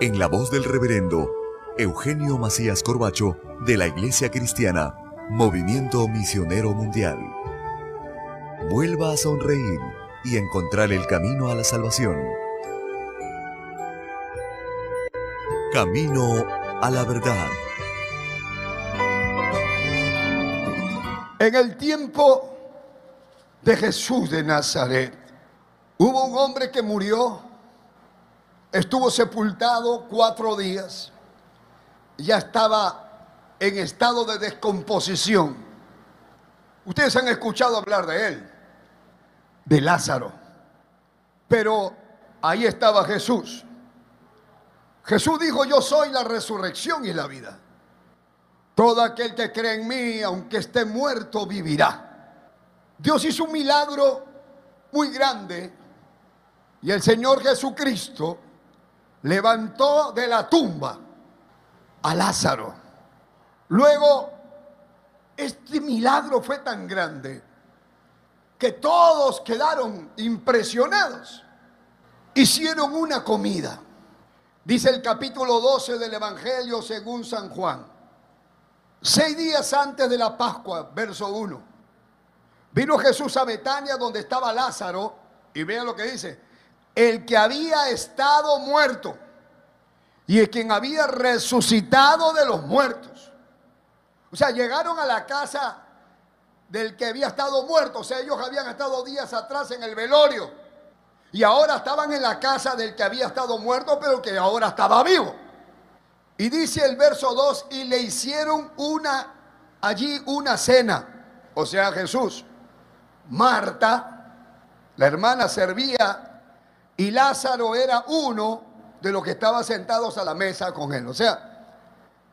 en la voz del reverendo Eugenio Macías Corbacho de la Iglesia Cristiana, Movimiento Misionero Mundial. Vuelva a sonreír y encontrar el camino a la salvación. Camino a la verdad. En el tiempo de Jesús de Nazaret, hubo un hombre que murió Estuvo sepultado cuatro días. Ya estaba en estado de descomposición. Ustedes han escuchado hablar de él, de Lázaro. Pero ahí estaba Jesús. Jesús dijo, yo soy la resurrección y la vida. Todo aquel que cree en mí, aunque esté muerto, vivirá. Dios hizo un milagro muy grande y el Señor Jesucristo levantó de la tumba a Lázaro. Luego, este milagro fue tan grande que todos quedaron impresionados. Hicieron una comida. Dice el capítulo 12 del Evangelio según San Juan. Seis días antes de la Pascua, verso 1. Vino Jesús a Betania donde estaba Lázaro y vean lo que dice el que había estado muerto y el quien había resucitado de los muertos. O sea, llegaron a la casa del que había estado muerto. O sea, ellos habían estado días atrás en el velorio. Y ahora estaban en la casa del que había estado muerto, pero que ahora estaba vivo. Y dice el verso 2, y le hicieron una, allí una cena. O sea, Jesús. Marta, la hermana, servía y Lázaro era uno de los que estaban sentados a la mesa con él. O sea,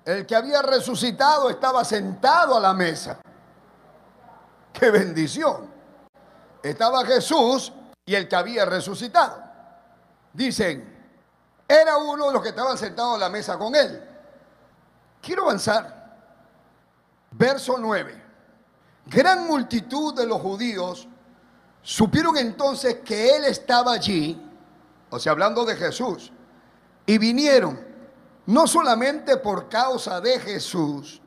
el que había resucitado estaba sentado a la mesa. ¡Qué bendición! Estaba Jesús y el que había resucitado. Dicen, era uno de los que estaban sentados a la mesa con él. Quiero avanzar. Verso 9. Gran multitud de los judíos supieron entonces que él estaba allí o sea, hablando de Jesús, y vinieron no solamente por causa de Jesús,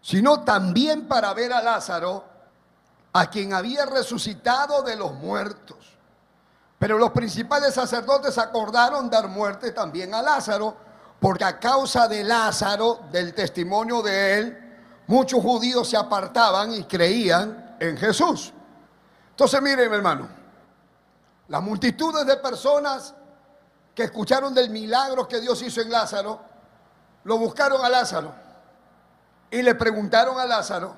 sino también para ver a Lázaro, a quien había resucitado de los muertos. Pero los principales sacerdotes acordaron dar muerte también a Lázaro, porque a causa de Lázaro, del testimonio de él, muchos judíos se apartaban y creían en Jesús. Entonces miren, hermano, las multitudes de personas que escucharon del milagro que Dios hizo en Lázaro, lo buscaron a Lázaro y le preguntaron a Lázaro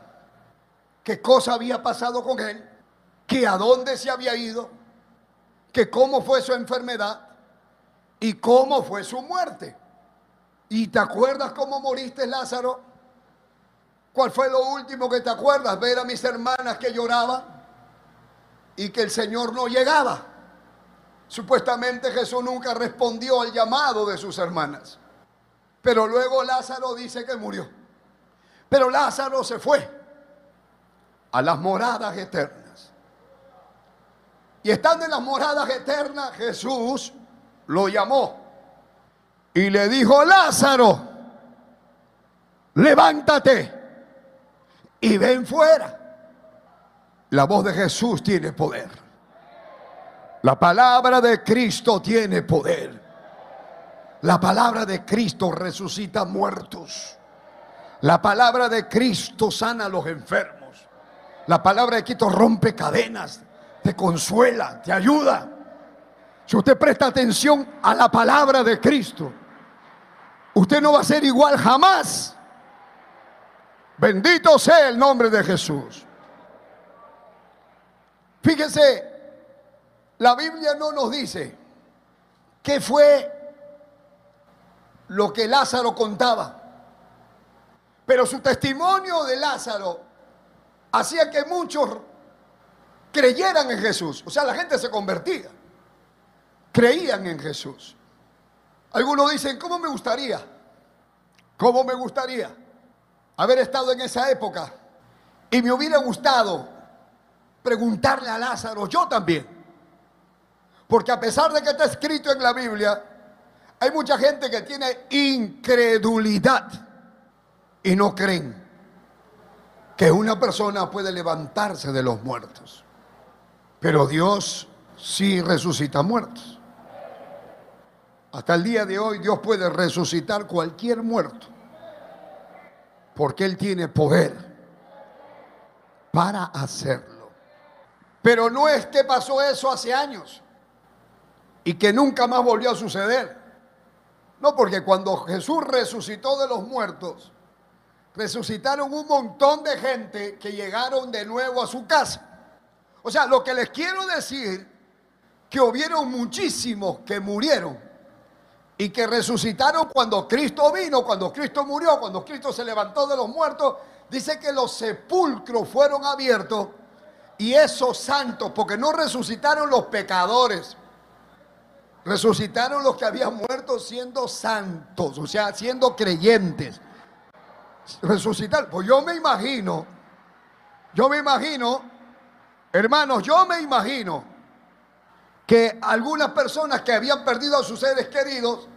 qué cosa había pasado con él, que a dónde se había ido, que cómo fue su enfermedad y cómo fue su muerte. ¿Y te acuerdas cómo moriste, Lázaro? ¿Cuál fue lo último que te acuerdas? Ver a mis hermanas que lloraban y que el Señor no llegaba. Supuestamente Jesús nunca respondió al llamado de sus hermanas. Pero luego Lázaro dice que murió. Pero Lázaro se fue a las moradas eternas. Y estando en las moradas eternas, Jesús lo llamó y le dijo, Lázaro, levántate y ven fuera. La voz de Jesús tiene poder. La palabra de Cristo tiene poder. La palabra de Cristo resucita muertos. La palabra de Cristo sana a los enfermos. La palabra de Cristo rompe cadenas, te consuela, te ayuda. Si usted presta atención a la palabra de Cristo, usted no va a ser igual jamás. Bendito sea el nombre de Jesús. Fíjese, la Biblia no nos dice qué fue lo que Lázaro contaba. Pero su testimonio de Lázaro hacía que muchos creyeran en Jesús. O sea, la gente se convertía. Creían en Jesús. Algunos dicen, ¿cómo me gustaría? ¿Cómo me gustaría haber estado en esa época? Y me hubiera gustado preguntarle a Lázaro, yo también. Porque a pesar de que está escrito en la Biblia, hay mucha gente que tiene incredulidad y no creen que una persona puede levantarse de los muertos. Pero Dios sí resucita muertos. Hasta el día de hoy Dios puede resucitar cualquier muerto. Porque Él tiene poder para hacerlo. Pero no es que pasó eso hace años y que nunca más volvió a suceder. No, porque cuando Jesús resucitó de los muertos, resucitaron un montón de gente que llegaron de nuevo a su casa. O sea, lo que les quiero decir, que hubieron muchísimos que murieron y que resucitaron cuando Cristo vino, cuando Cristo murió, cuando Cristo se levantó de los muertos, dice que los sepulcros fueron abiertos y esos santos, porque no resucitaron los pecadores, resucitaron los que habían muerto siendo santos, o sea, siendo creyentes resucitar. Pues yo me imagino, yo me imagino, hermanos, yo me imagino que algunas personas que habían perdido a sus seres queridos,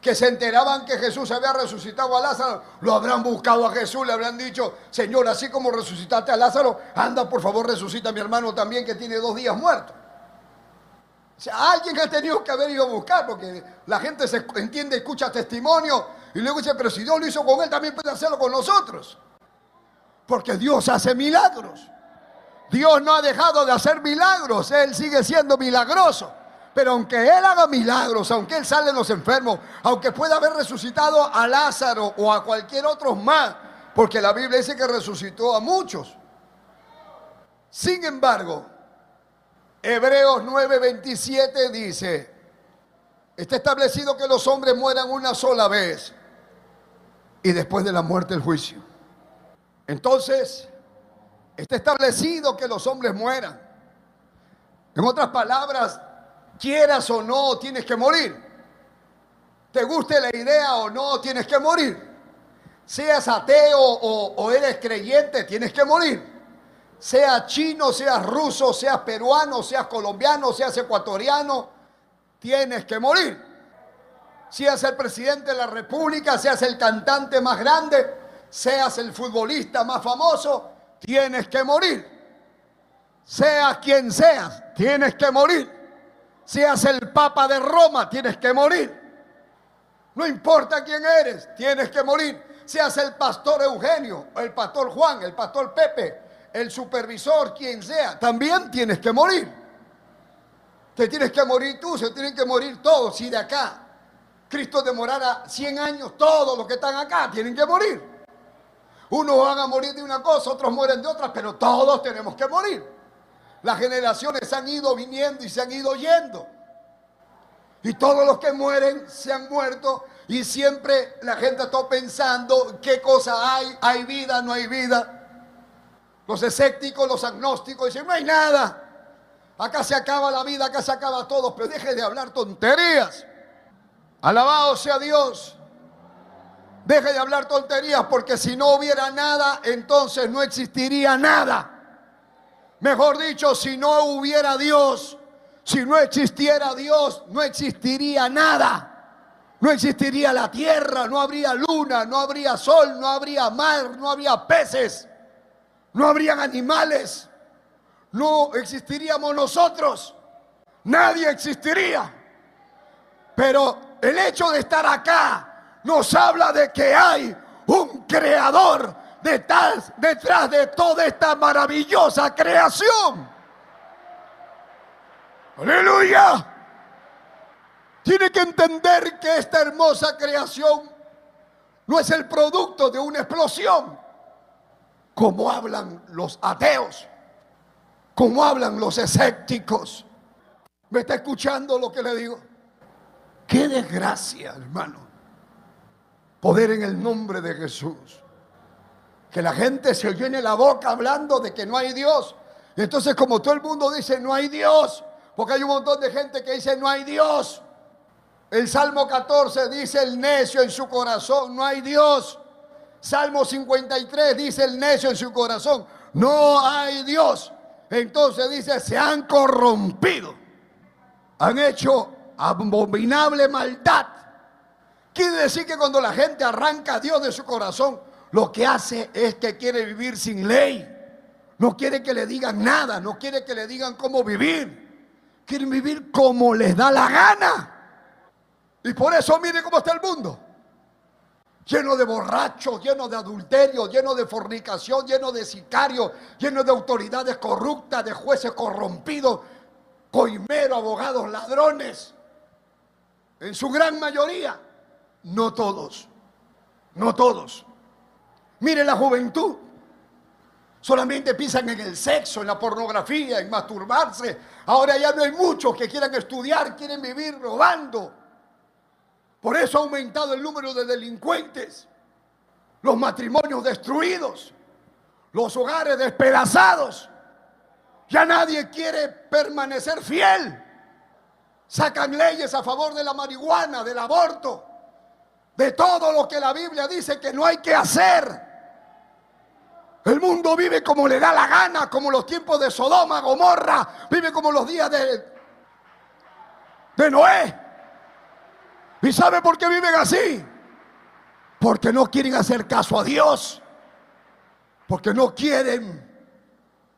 que se enteraban que Jesús había resucitado a Lázaro, lo habrán buscado a Jesús, le habrán dicho, Señor, así como resucitaste a Lázaro, anda por favor, resucita a mi hermano también que tiene dos días muerto. O sea, alguien ha tenido que haber ido a buscar, porque la gente se entiende, escucha testimonio y luego dice, pero si Dios lo hizo con él, también puede hacerlo con nosotros. Porque Dios hace milagros. Dios no ha dejado de hacer milagros, Él sigue siendo milagroso. Pero aunque Él haga milagros, aunque Él sale los enfermos, aunque pueda haber resucitado a Lázaro o a cualquier otro más, porque la Biblia dice que resucitó a muchos. Sin embargo, Hebreos 9:27 dice, está establecido que los hombres mueran una sola vez y después de la muerte el juicio. Entonces, está establecido que los hombres mueran. En otras palabras, quieras o no, tienes que morir. Te guste la idea o no, tienes que morir. Seas ateo o, o eres creyente, tienes que morir. Sea chino, seas ruso, seas peruano, seas colombiano, seas ecuatoriano, tienes que morir seas el presidente de la República, seas el cantante más grande, seas el futbolista más famoso, tienes que morir. Seas quien seas, tienes que morir. Seas el Papa de Roma, tienes que morir. No importa quién eres, tienes que morir. Seas el pastor Eugenio, el pastor Juan, el pastor Pepe, el supervisor, quien sea, también tienes que morir. Te tienes que morir tú, se tienen que morir todos. Y de acá Cristo demorara 100 años, todos los que están acá tienen que morir. Unos van a morir de una cosa, otros mueren de otra, pero todos tenemos que morir. Las generaciones han ido viniendo y se han ido yendo. Y todos los que mueren se han muerto y siempre la gente está pensando qué cosa hay, hay vida, no hay vida. Los escépticos, los agnósticos dicen, no hay nada. Acá se acaba la vida, acá se acaba todo, pero deje de hablar tonterías. Alabado sea Dios. Deje de hablar tonterías porque si no hubiera nada, entonces no existiría nada. Mejor dicho, si no hubiera Dios, si no existiera Dios, no existiría nada. No existiría la tierra, no habría luna, no habría sol, no habría mar, no habría peces, no habrían animales, no existiríamos nosotros, nadie existiría. Pero el hecho de estar acá nos habla de que hay un creador detrás, detrás de toda esta maravillosa creación. Aleluya. Tiene que entender que esta hermosa creación no es el producto de una explosión, como hablan los ateos, como hablan los escépticos. ¿Me está escuchando lo que le digo? Qué desgracia, hermano, poder en el nombre de Jesús. Que la gente se llene la boca hablando de que no hay Dios. Entonces como todo el mundo dice no hay Dios, porque hay un montón de gente que dice no hay Dios. El Salmo 14 dice el necio en su corazón, no hay Dios. Salmo 53 dice el necio en su corazón, no hay Dios. Entonces dice, se han corrompido. Han hecho abominable maldad. Quiere decir que cuando la gente arranca a Dios de su corazón, lo que hace es que quiere vivir sin ley. No quiere que le digan nada, no quiere que le digan cómo vivir. Quieren vivir como les da la gana. Y por eso mire cómo está el mundo. Lleno de borrachos, lleno de adulterio, lleno de fornicación, lleno de sicarios, lleno de autoridades corruptas, de jueces corrompidos, coimeros, abogados, ladrones. En su gran mayoría, no todos, no todos. Mire la juventud. Solamente piensan en el sexo, en la pornografía, en masturbarse. Ahora ya no hay muchos que quieran estudiar, quieren vivir robando. Por eso ha aumentado el número de delincuentes, los matrimonios destruidos, los hogares despedazados. Ya nadie quiere permanecer fiel. Sacan leyes a favor de la marihuana, del aborto, de todo lo que la Biblia dice que no hay que hacer. El mundo vive como le da la gana, como los tiempos de Sodoma, Gomorra, vive como los días de, de Noé. ¿Y sabe por qué viven así? Porque no quieren hacer caso a Dios. Porque no quieren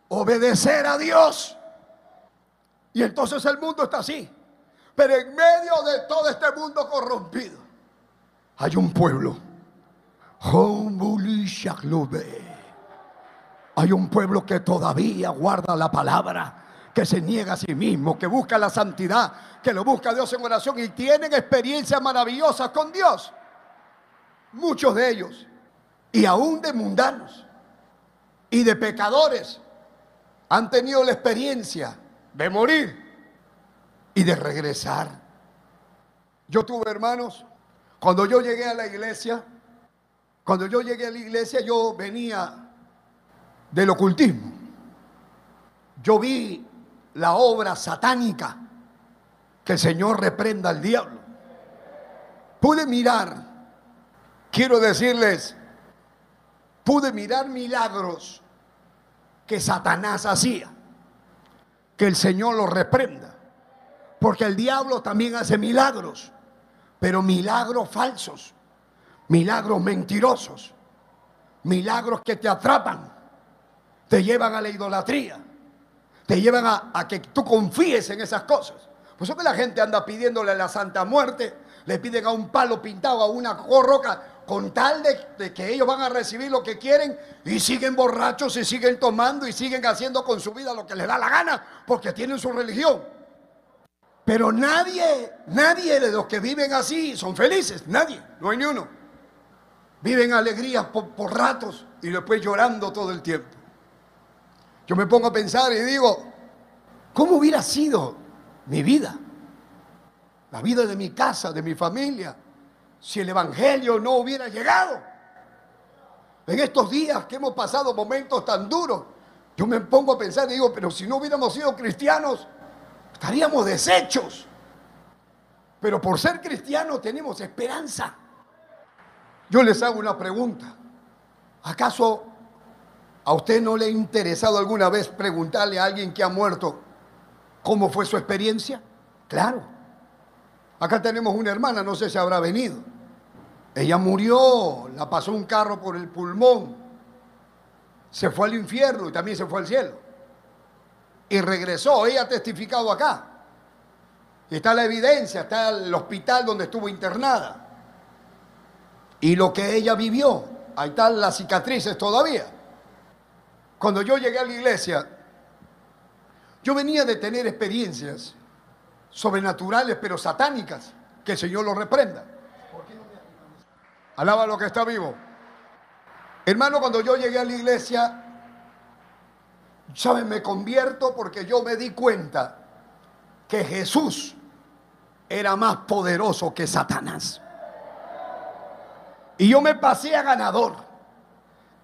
obedecer a Dios. Y entonces el mundo está así. Pero en medio de todo este mundo corrompido, hay un pueblo. Hay un pueblo que todavía guarda la palabra que se niega a sí mismo, que busca la santidad, que lo busca Dios en oración y tienen experiencias maravillosas con Dios. Muchos de ellos, y aún de mundanos y de pecadores, han tenido la experiencia de morir y de regresar. Yo tuve hermanos, cuando yo llegué a la iglesia, cuando yo llegué a la iglesia yo venía del ocultismo. Yo vi la obra satánica. Que el Señor reprenda al diablo. Pude mirar, quiero decirles, pude mirar milagros que Satanás hacía. Que el Señor lo reprenda. Porque el diablo también hace milagros, pero milagros falsos, milagros mentirosos, milagros que te atrapan, te llevan a la idolatría te llevan a, que tú confíes en esas cosas. Por eso que la gente anda pidiéndole a la Santa Muerte, le piden a un palo pintado, a una roca, con tal de, que ellos van a recibir lo que quieren y siguen borrachos y siguen tomando y siguen haciendo con su vida lo que les da la gana porque tienen su religión. Pero nadie, nadie de los que viven así son felices, nadie, no hay ni uno. Viven alegrías por, por ratos y después llorando todo el tiempo. Yo me pongo a pensar y digo, ¿cómo hubiera sido mi vida? La vida de mi casa, de mi familia, si el Evangelio no hubiera llegado. En estos días que hemos pasado momentos tan duros, yo me pongo a pensar y digo, pero si no hubiéramos sido cristianos, estaríamos deshechos. Pero por ser cristianos tenemos esperanza. Yo les hago una pregunta. ¿Acaso a usted no le ha interesado alguna vez preguntarle a alguien que ha muerto cómo fue su experiencia? Claro. Acá tenemos una hermana, no sé si habrá venido. Ella murió, la pasó un carro por el pulmón, se fue al infierno y también se fue al cielo. Y regresó, ella ha testificado acá. Y está la evidencia, está el hospital donde estuvo internada. Y lo que ella vivió, ahí están las cicatrices todavía. Cuando yo llegué a la iglesia, yo venía de tener experiencias sobrenaturales, pero satánicas, que el Señor lo reprenda. Alaba lo que está vivo. Hermano, cuando yo llegué a la iglesia, ¿saben? Me convierto porque yo me di cuenta que Jesús era más poderoso que Satanás. Y yo me pasé a ganador.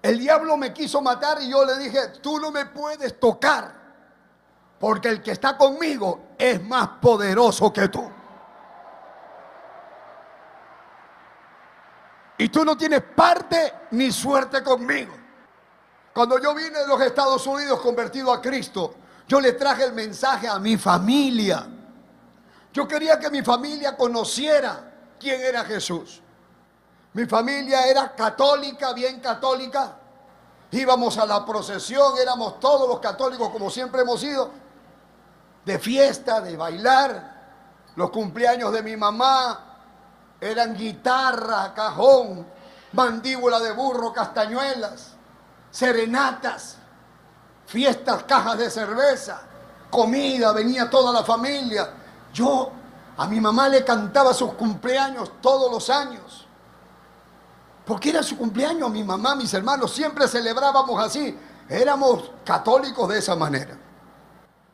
El diablo me quiso matar y yo le dije, tú no me puedes tocar, porque el que está conmigo es más poderoso que tú. Y tú no tienes parte ni suerte conmigo. Cuando yo vine de los Estados Unidos convertido a Cristo, yo le traje el mensaje a mi familia. Yo quería que mi familia conociera quién era Jesús. Mi familia era católica, bien católica. Íbamos a la procesión, éramos todos los católicos como siempre hemos sido, de fiesta, de bailar. Los cumpleaños de mi mamá eran guitarra, cajón, mandíbula de burro, castañuelas, serenatas, fiestas, cajas de cerveza, comida, venía toda la familia. Yo a mi mamá le cantaba sus cumpleaños todos los años. Porque era su cumpleaños, mi mamá, mis hermanos, siempre celebrábamos así. Éramos católicos de esa manera.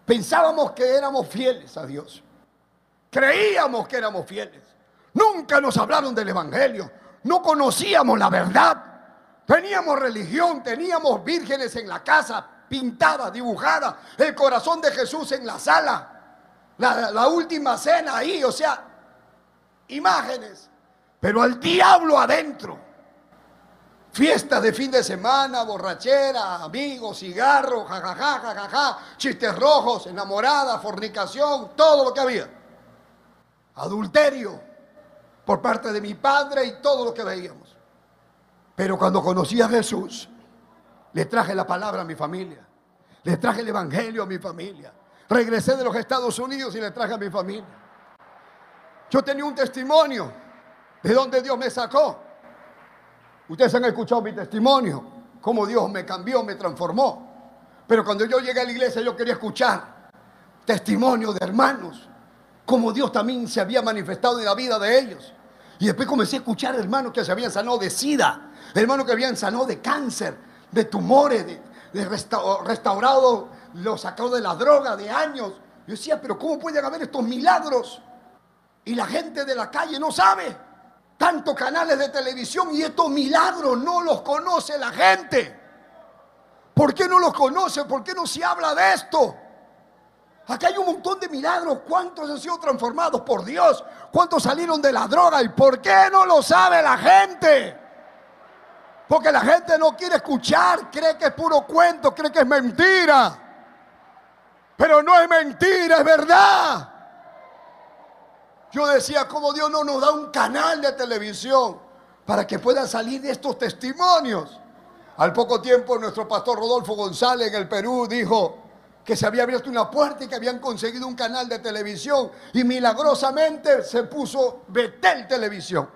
Pensábamos que éramos fieles a Dios. Creíamos que éramos fieles. Nunca nos hablaron del Evangelio. No conocíamos la verdad. Teníamos religión, teníamos vírgenes en la casa, pintadas, dibujadas, el corazón de Jesús en la sala, la, la última cena ahí, o sea, imágenes. Pero al diablo adentro. Fiestas de fin de semana, borrachera, amigos, cigarros, jajaja, jajaja, chistes rojos, enamorada, fornicación, todo lo que había. Adulterio por parte de mi padre y todo lo que veíamos. Pero cuando conocí a Jesús, le traje la palabra a mi familia, le traje el evangelio a mi familia. Regresé de los Estados Unidos y le traje a mi familia. Yo tenía un testimonio de donde Dios me sacó. Ustedes han escuchado mi testimonio, cómo Dios me cambió, me transformó. Pero cuando yo llegué a la iglesia yo quería escuchar testimonio de hermanos, cómo Dios también se había manifestado en la vida de ellos. Y después comencé a escuchar hermanos que se habían sanado de sida, hermanos que habían sanado de cáncer, de tumores, de, restaurado, los sacado de la droga de años. Yo decía, pero ¿cómo pueden haber estos milagros? Y la gente de la calle no sabe tantos canales de televisión y estos milagros no los conoce la gente. ¿Por qué no los conoce? ¿Por qué no se habla de esto? Acá hay un montón de milagros. ¿Cuántos han sido transformados por Dios? ¿Cuántos salieron de la droga? ¿Y por qué no lo sabe la gente? Porque la gente no quiere escuchar, cree que es puro cuento, cree que es mentira. Pero no es mentira, es verdad. Yo decía, ¿cómo Dios no nos da un canal de televisión para que puedan salir estos testimonios? Al poco tiempo nuestro pastor Rodolfo González en el Perú dijo que se había abierto una puerta y que habían conseguido un canal de televisión y milagrosamente se puso Betel Televisión.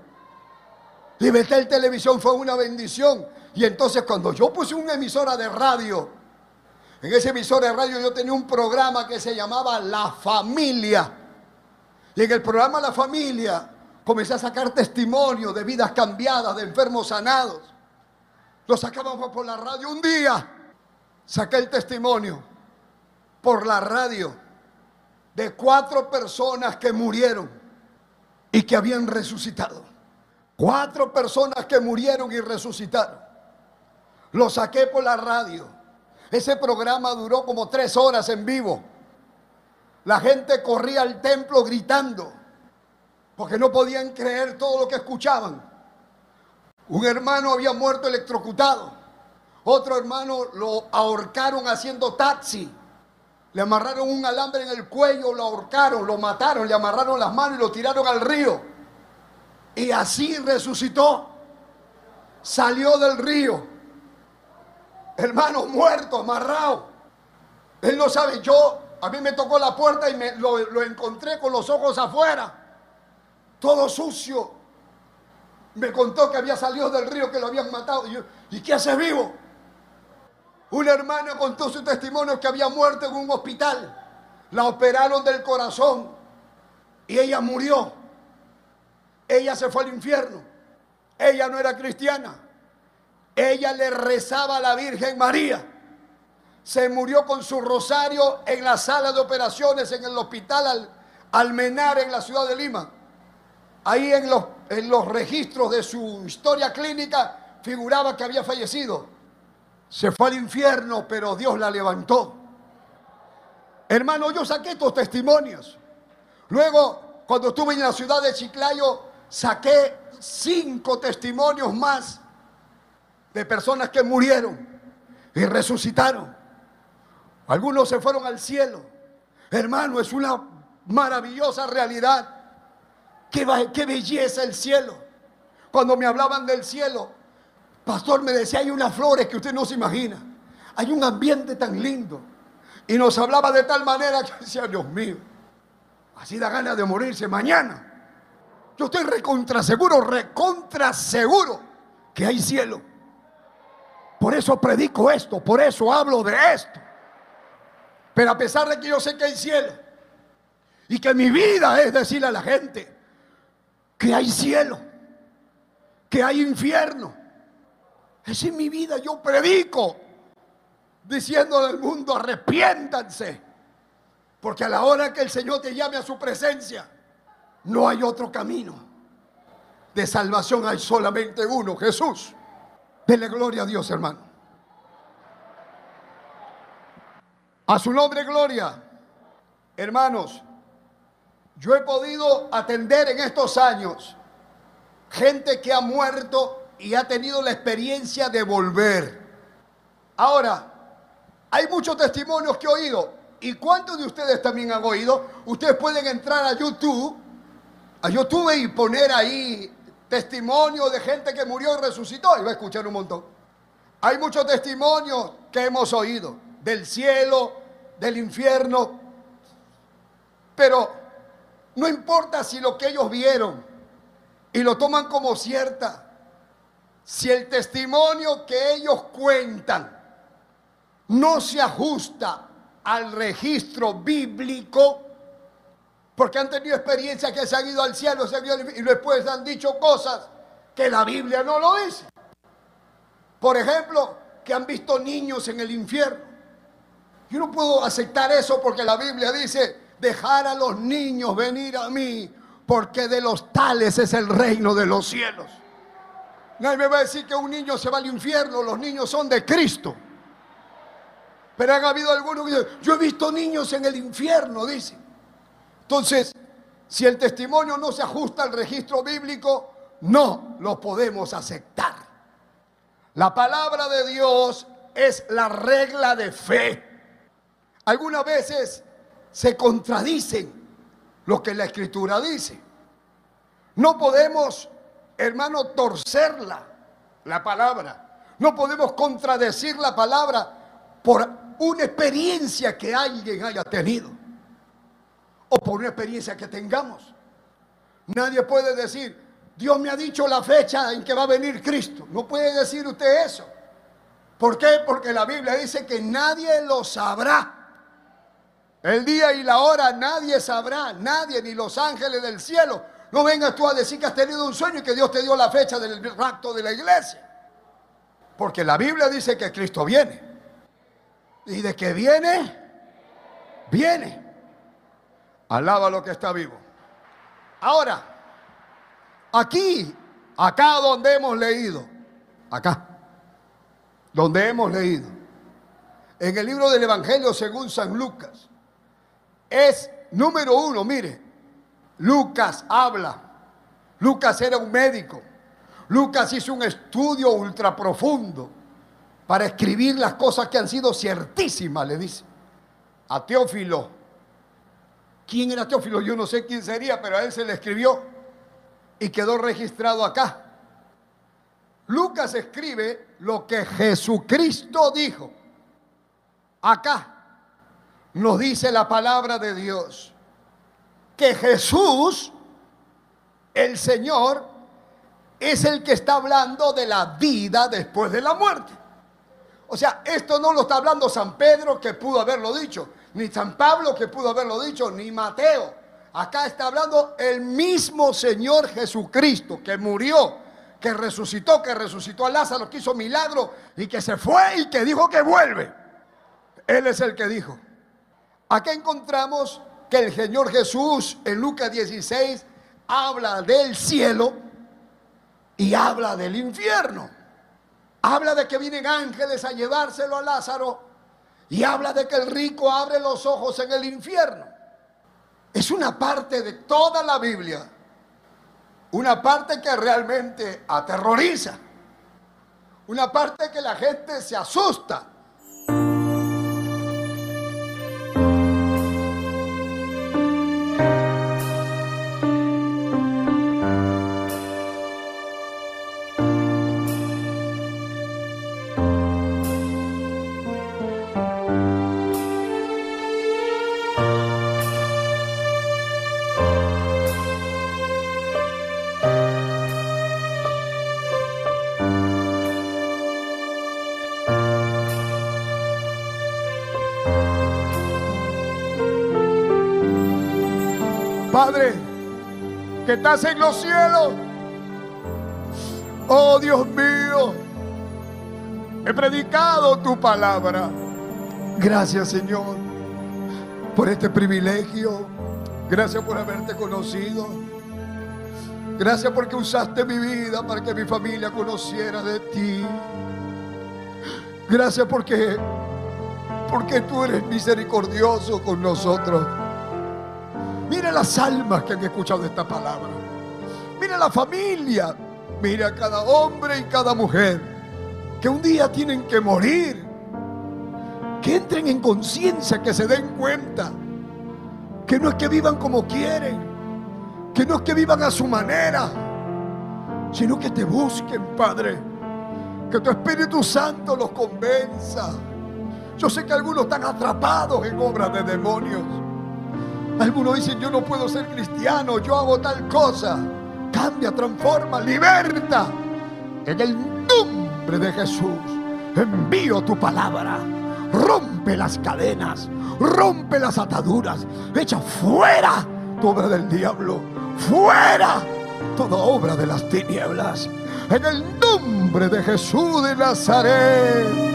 Y Betel Televisión fue una bendición. Y entonces cuando yo puse una emisora de radio, en esa emisora de radio yo tenía un programa que se llamaba La Familia. Y en el programa La Familia comencé a sacar testimonio de vidas cambiadas, de enfermos sanados. Lo sacábamos por la radio. Un día saqué el testimonio por la radio de cuatro personas que murieron y que habían resucitado. Cuatro personas que murieron y resucitaron. Lo saqué por la radio. Ese programa duró como tres horas en vivo. La gente corría al templo gritando, porque no podían creer todo lo que escuchaban. Un hermano había muerto electrocutado. Otro hermano lo ahorcaron haciendo taxi. Le amarraron un alambre en el cuello, lo ahorcaron, lo mataron, le amarraron las manos y lo tiraron al río. Y así resucitó. Salió del río. Hermano muerto, amarrado. Él no sabe, yo, a mí me tocó la puerta y me, lo, lo encontré con los ojos afuera. Todo sucio. Me contó que había salido del río, que lo habían matado. Y, ¿y qué hace vivo? Una hermana contó su testimonio que había muerto en un hospital. La operaron del corazón y ella murió. Ella se fue al infierno. Ella no era cristiana. Ella le rezaba a la Virgen María. Se murió con su rosario en la sala de operaciones en el hospital Al Almenar en la ciudad de Lima. Ahí en los, en los registros de su historia clínica figuraba que había fallecido. Se fue al infierno, pero Dios la levantó. Hermano, yo saqué estos testimonios. Luego, cuando estuve en la ciudad de Chiclayo, saqué cinco testimonios más de personas que murieron y resucitaron. Algunos se fueron al cielo. Hermano, es una maravillosa realidad. Qué, belleza el cielo. Cuando me hablaban del cielo, pastor me decía, hay unas flores que usted no se imagina. Hay un ambiente tan lindo. Y nos hablaba de tal manera que decía, Dios mío, así da ganas de morirse mañana. Yo estoy recontra seguro, recontra seguro que hay cielo. Por eso predico esto, por eso hablo de esto. Pero a pesar de que yo sé que hay cielo y que mi vida es decirle a la gente que hay cielo, que hay infierno. Es en mi vida, yo predico diciendo al mundo arrepiéntanse, porque a la hora que el Señor te llame a su presencia, no hay otro camino. De salvación hay solamente uno, Jesús. Dele gloria a Dios, hermano. A su nombre, gloria. Hermanos, yo he podido atender en estos años gente que ha muerto y ha tenido la experiencia de volver. Ahora, hay muchos testimonios que he oído. ¿Y cuántos de ustedes también han oído? Ustedes pueden entrar a YouTube, a YouTube y poner ahí testimonio de gente que murió y resucitó y va a escuchar un montón. Hay muchos testimonios que hemos oído del cielo, del infierno, pero no importa si lo que ellos vieron y lo toman como cierta, si el testimonio que ellos cuentan no se ajusta al registro bíblico, porque han tenido experiencias que se han ido al cielo se han ido y después han dicho cosas que la Biblia no lo dice. Por ejemplo, que han visto niños en el infierno. Yo no puedo aceptar eso porque la Biblia dice, dejar a los niños venir a mí, porque de los tales es el reino de los cielos. Nadie me va a decir que un niño se va al infierno, los niños son de Cristo. Pero han habido algunos que dicen, yo he visto niños en el infierno, dice. Entonces, si el testimonio no se ajusta al registro bíblico, no lo podemos aceptar. La palabra de Dios es la regla de fe. Algunas veces se contradicen lo que la escritura dice. No podemos, hermano, torcerla, la palabra. No podemos contradecir la palabra por una experiencia que alguien haya tenido o por una experiencia que tengamos. Nadie puede decir, Dios me ha dicho la fecha en que va a venir Cristo. No puede decir usted eso. ¿Por qué? Porque la Biblia dice que nadie lo sabrá. El día y la hora nadie sabrá, nadie, ni los ángeles del cielo. No vengas tú a decir que has tenido un sueño y que Dios te dio la fecha del rapto de la iglesia. Porque la Biblia dice que Cristo viene. Y de que viene, viene. Alaba lo que está vivo. Ahora, aquí, acá donde hemos leído, acá, donde hemos leído, en el libro del Evangelio según San Lucas, es número uno, mire, Lucas habla, Lucas era un médico, Lucas hizo un estudio ultra profundo para escribir las cosas que han sido ciertísimas, le dice. A Teófilo. ¿Quién era Teófilo? Yo no sé quién sería, pero a él se le escribió y quedó registrado acá. Lucas escribe lo que Jesucristo dijo. Acá nos dice la palabra de Dios que Jesús, el Señor, es el que está hablando de la vida después de la muerte. O sea, esto no lo está hablando San Pedro que pudo haberlo dicho, ni San Pablo que pudo haberlo dicho, ni Mateo. Acá está hablando el mismo Señor Jesucristo que murió, que resucitó, que resucitó a Lázaro, que hizo milagro y que se fue y que dijo que vuelve. Él es el que dijo. Acá encontramos que el Señor Jesús en Lucas 16 habla del cielo y habla del infierno. Habla de que vienen ángeles a llevárselo a Lázaro y habla de que el rico abre los ojos en el infierno. Es una parte de toda la Biblia, una parte que realmente aterroriza, una parte que la gente se asusta estás en los cielos. Oh Dios mío, he predicado tu palabra. Gracias Señor por este privilegio. Gracias por haberte conocido. Gracias porque usaste mi vida para que mi familia conociera de ti. Gracias porque porque tú eres misericordioso con nosotros. Mira las almas que han escuchado esta palabra. Mira la familia. Mira cada hombre y cada mujer que un día tienen que morir. Que entren en conciencia, que se den cuenta. Que no es que vivan como quieren. Que no es que vivan a su manera. Sino que te busquen, Padre. Que tu Espíritu Santo los convenza. Yo sé que algunos están atrapados en obras de demonios. Algunos dicen, yo no puedo ser cristiano, yo hago tal cosa. Cambia, transforma, liberta. En el nombre de Jesús, envío tu palabra. Rompe las cadenas, rompe las ataduras, echa fuera toda obra del diablo, fuera toda obra de las tinieblas. En el nombre de Jesús de Nazaret.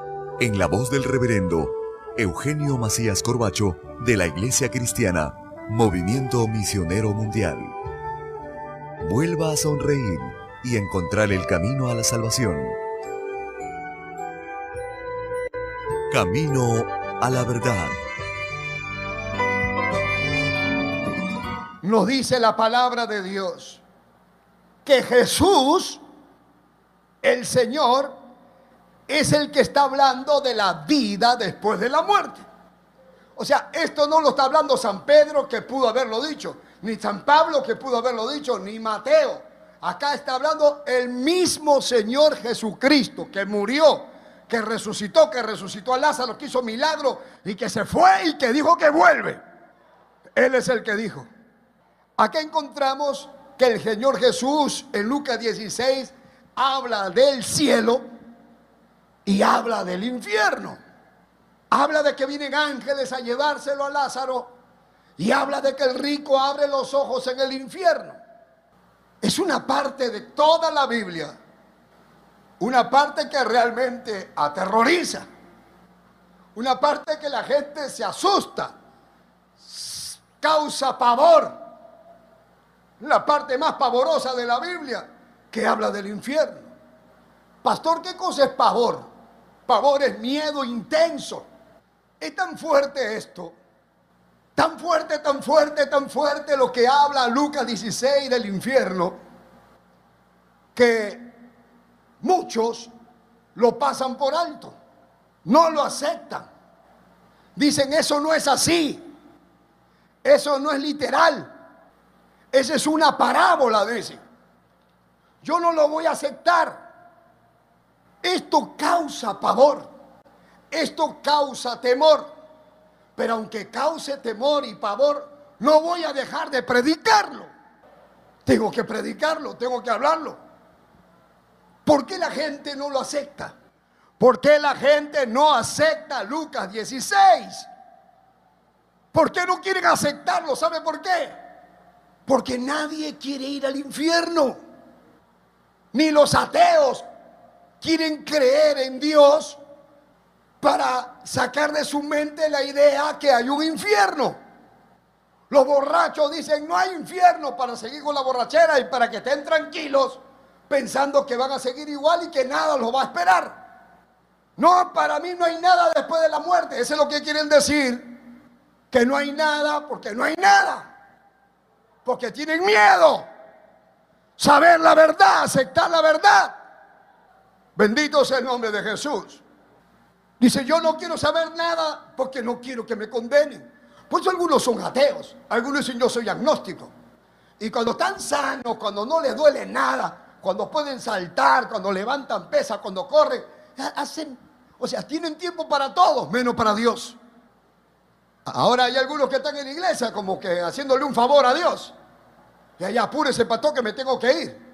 en la voz del reverendo Eugenio Macías Corbacho de la Iglesia Cristiana, Movimiento Misionero Mundial. Vuelva a sonreír y encontrar el camino a la salvación. Camino a la verdad. Nos dice la palabra de Dios que Jesús, el Señor, es el que está hablando de la vida después de la muerte. O sea, esto no lo está hablando San Pedro que pudo haberlo dicho, ni San Pablo que pudo haberlo dicho, ni Mateo. Acá está hablando el mismo Señor Jesucristo que murió, que resucitó, que resucitó a Lázaro, que hizo milagro y que se fue y que dijo que vuelve. Él es el que dijo. Acá encontramos que el Señor Jesús en Lucas 16 habla del cielo y habla del infierno. Habla de que vienen ángeles a llevárselo a Lázaro y habla de que el rico abre los ojos en el infierno. Es una parte de toda la Biblia, una parte que realmente aterroriza, una parte que la gente se asusta, causa pavor, la parte más pavorosa de la Biblia que habla del infierno. Pastor, ¿qué cosa es pavor? Pavor es miedo intenso. Es tan fuerte esto, tan fuerte, tan fuerte, tan fuerte lo que habla Lucas 16 del infierno, que muchos lo pasan por alto, no lo aceptan. Dicen, eso no es así, eso no es literal, esa es una parábola, dicen. Yo no lo voy a aceptar. Esto causa pavor, esto causa temor, pero aunque cause temor y pavor, no voy a dejar de predicarlo. Tengo que predicarlo, tengo que hablarlo. ¿Por qué la gente no lo acepta? ¿Por qué la gente no acepta Lucas 16? ¿Por qué no quieren aceptarlo? ¿Sabe por qué? Porque nadie quiere ir al infierno. Ni los ateos quieren creer en Dios para sacar de su mente la idea que hay un infierno. Los borrachos dicen, no hay infierno para seguir con la borrachera y para que estén tranquilos pensando que van a seguir igual y que nada los va a esperar. No, para mí no hay nada después de la muerte. Eso es lo que quieren decir. Que no hay nada porque no hay nada. Porque tienen miedo. Saber la verdad, aceptar la verdad. Bendito sea el nombre de Jesús. Dice, yo no quiero saber nada porque no quiero que me condenen. Pues algunos son ateos, algunos dicen yo soy agnóstico. Y cuando están sanos, cuando no les duele nada, cuando pueden saltar, cuando levantan pesas, cuando corren, hacen, o sea, tienen tiempo para todos, menos para Dios. Ahora hay algunos que están en la iglesia como que haciéndole un favor a Dios. Y allá apúrese, pato, que me tengo que ir.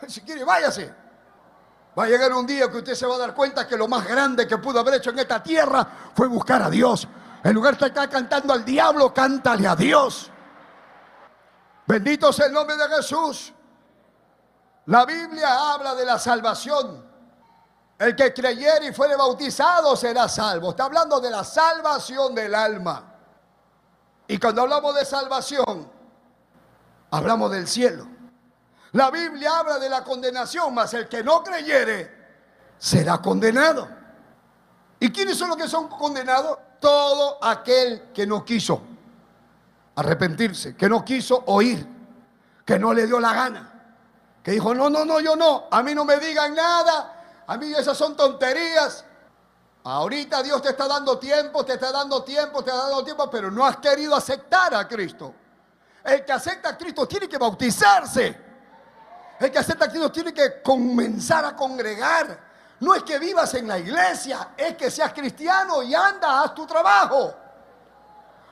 Si quiere, váyase. Va a llegar un día que usted se va a dar cuenta que lo más grande que pudo haber hecho en esta tierra fue buscar a Dios. En lugar de estar cantando al diablo, cántale a Dios. Bendito sea el nombre de Jesús. La Biblia habla de la salvación. El que creyere y fuere bautizado será salvo. Está hablando de la salvación del alma. Y cuando hablamos de salvación, hablamos del cielo. La Biblia habla de la condenación, mas el que no creyere será condenado. ¿Y quiénes son los que son condenados? Todo aquel que no quiso arrepentirse, que no quiso oír, que no le dio la gana, que dijo, no, no, no, yo no, a mí no me digan nada, a mí esas son tonterías. Ahorita Dios te está dando tiempo, te está dando tiempo, te está dando tiempo, pero no has querido aceptar a Cristo. El que acepta a Cristo tiene que bautizarse. El que acepta a Cristo tiene que comenzar a congregar. No es que vivas en la iglesia, es que seas cristiano y anda, haz tu trabajo.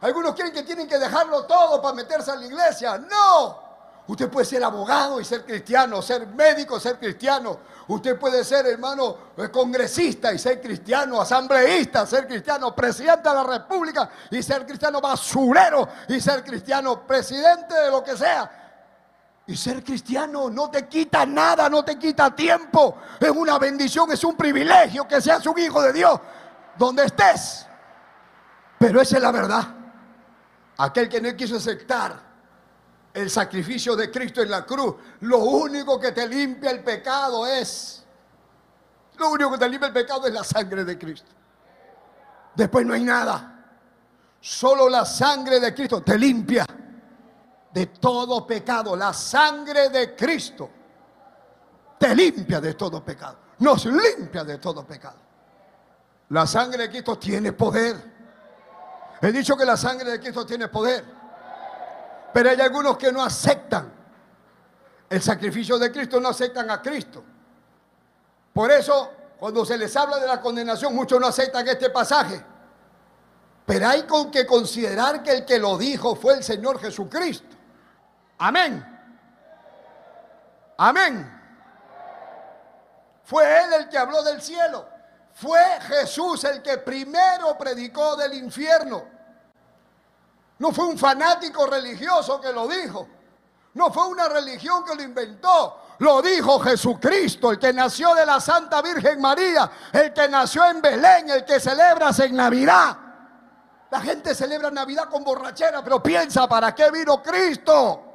Algunos quieren que tienen que dejarlo todo para meterse a la iglesia. No. Usted puede ser abogado y ser cristiano, ser médico, ser cristiano. Usted puede ser, hermano, eh, congresista y ser cristiano, asambleísta, ser cristiano, presidente de la república y ser cristiano, basurero y ser cristiano, presidente de lo que sea. Y ser cristiano no te quita nada, no te quita tiempo. Es una bendición, es un privilegio que seas un hijo de Dios donde estés. Pero esa es la verdad. Aquel que no quiso aceptar el sacrificio de Cristo en la cruz, lo único que te limpia el pecado es, lo único que te limpia el pecado es la sangre de Cristo. Después no hay nada. Solo la sangre de Cristo te limpia de todo pecado. La sangre de Cristo te limpia de todo pecado. Nos limpia de todo pecado. La sangre de Cristo tiene poder. He dicho que la sangre de Cristo tiene poder. Pero hay algunos que no aceptan el sacrificio de Cristo, no aceptan a Cristo. Por eso, cuando se les habla de la condenación, muchos no aceptan este pasaje. Pero hay con que considerar que el que lo dijo fue el Señor Jesucristo. Amén. Amén. Fue Él el que habló del cielo. Fue Jesús el que primero predicó del infierno. No fue un fanático religioso que lo dijo. No fue una religión que lo inventó. Lo dijo Jesucristo, el que nació de la Santa Virgen María, el que nació en Belén, el que celebras en Navidad. La gente celebra Navidad con borrachera, pero piensa, ¿para qué vino Cristo?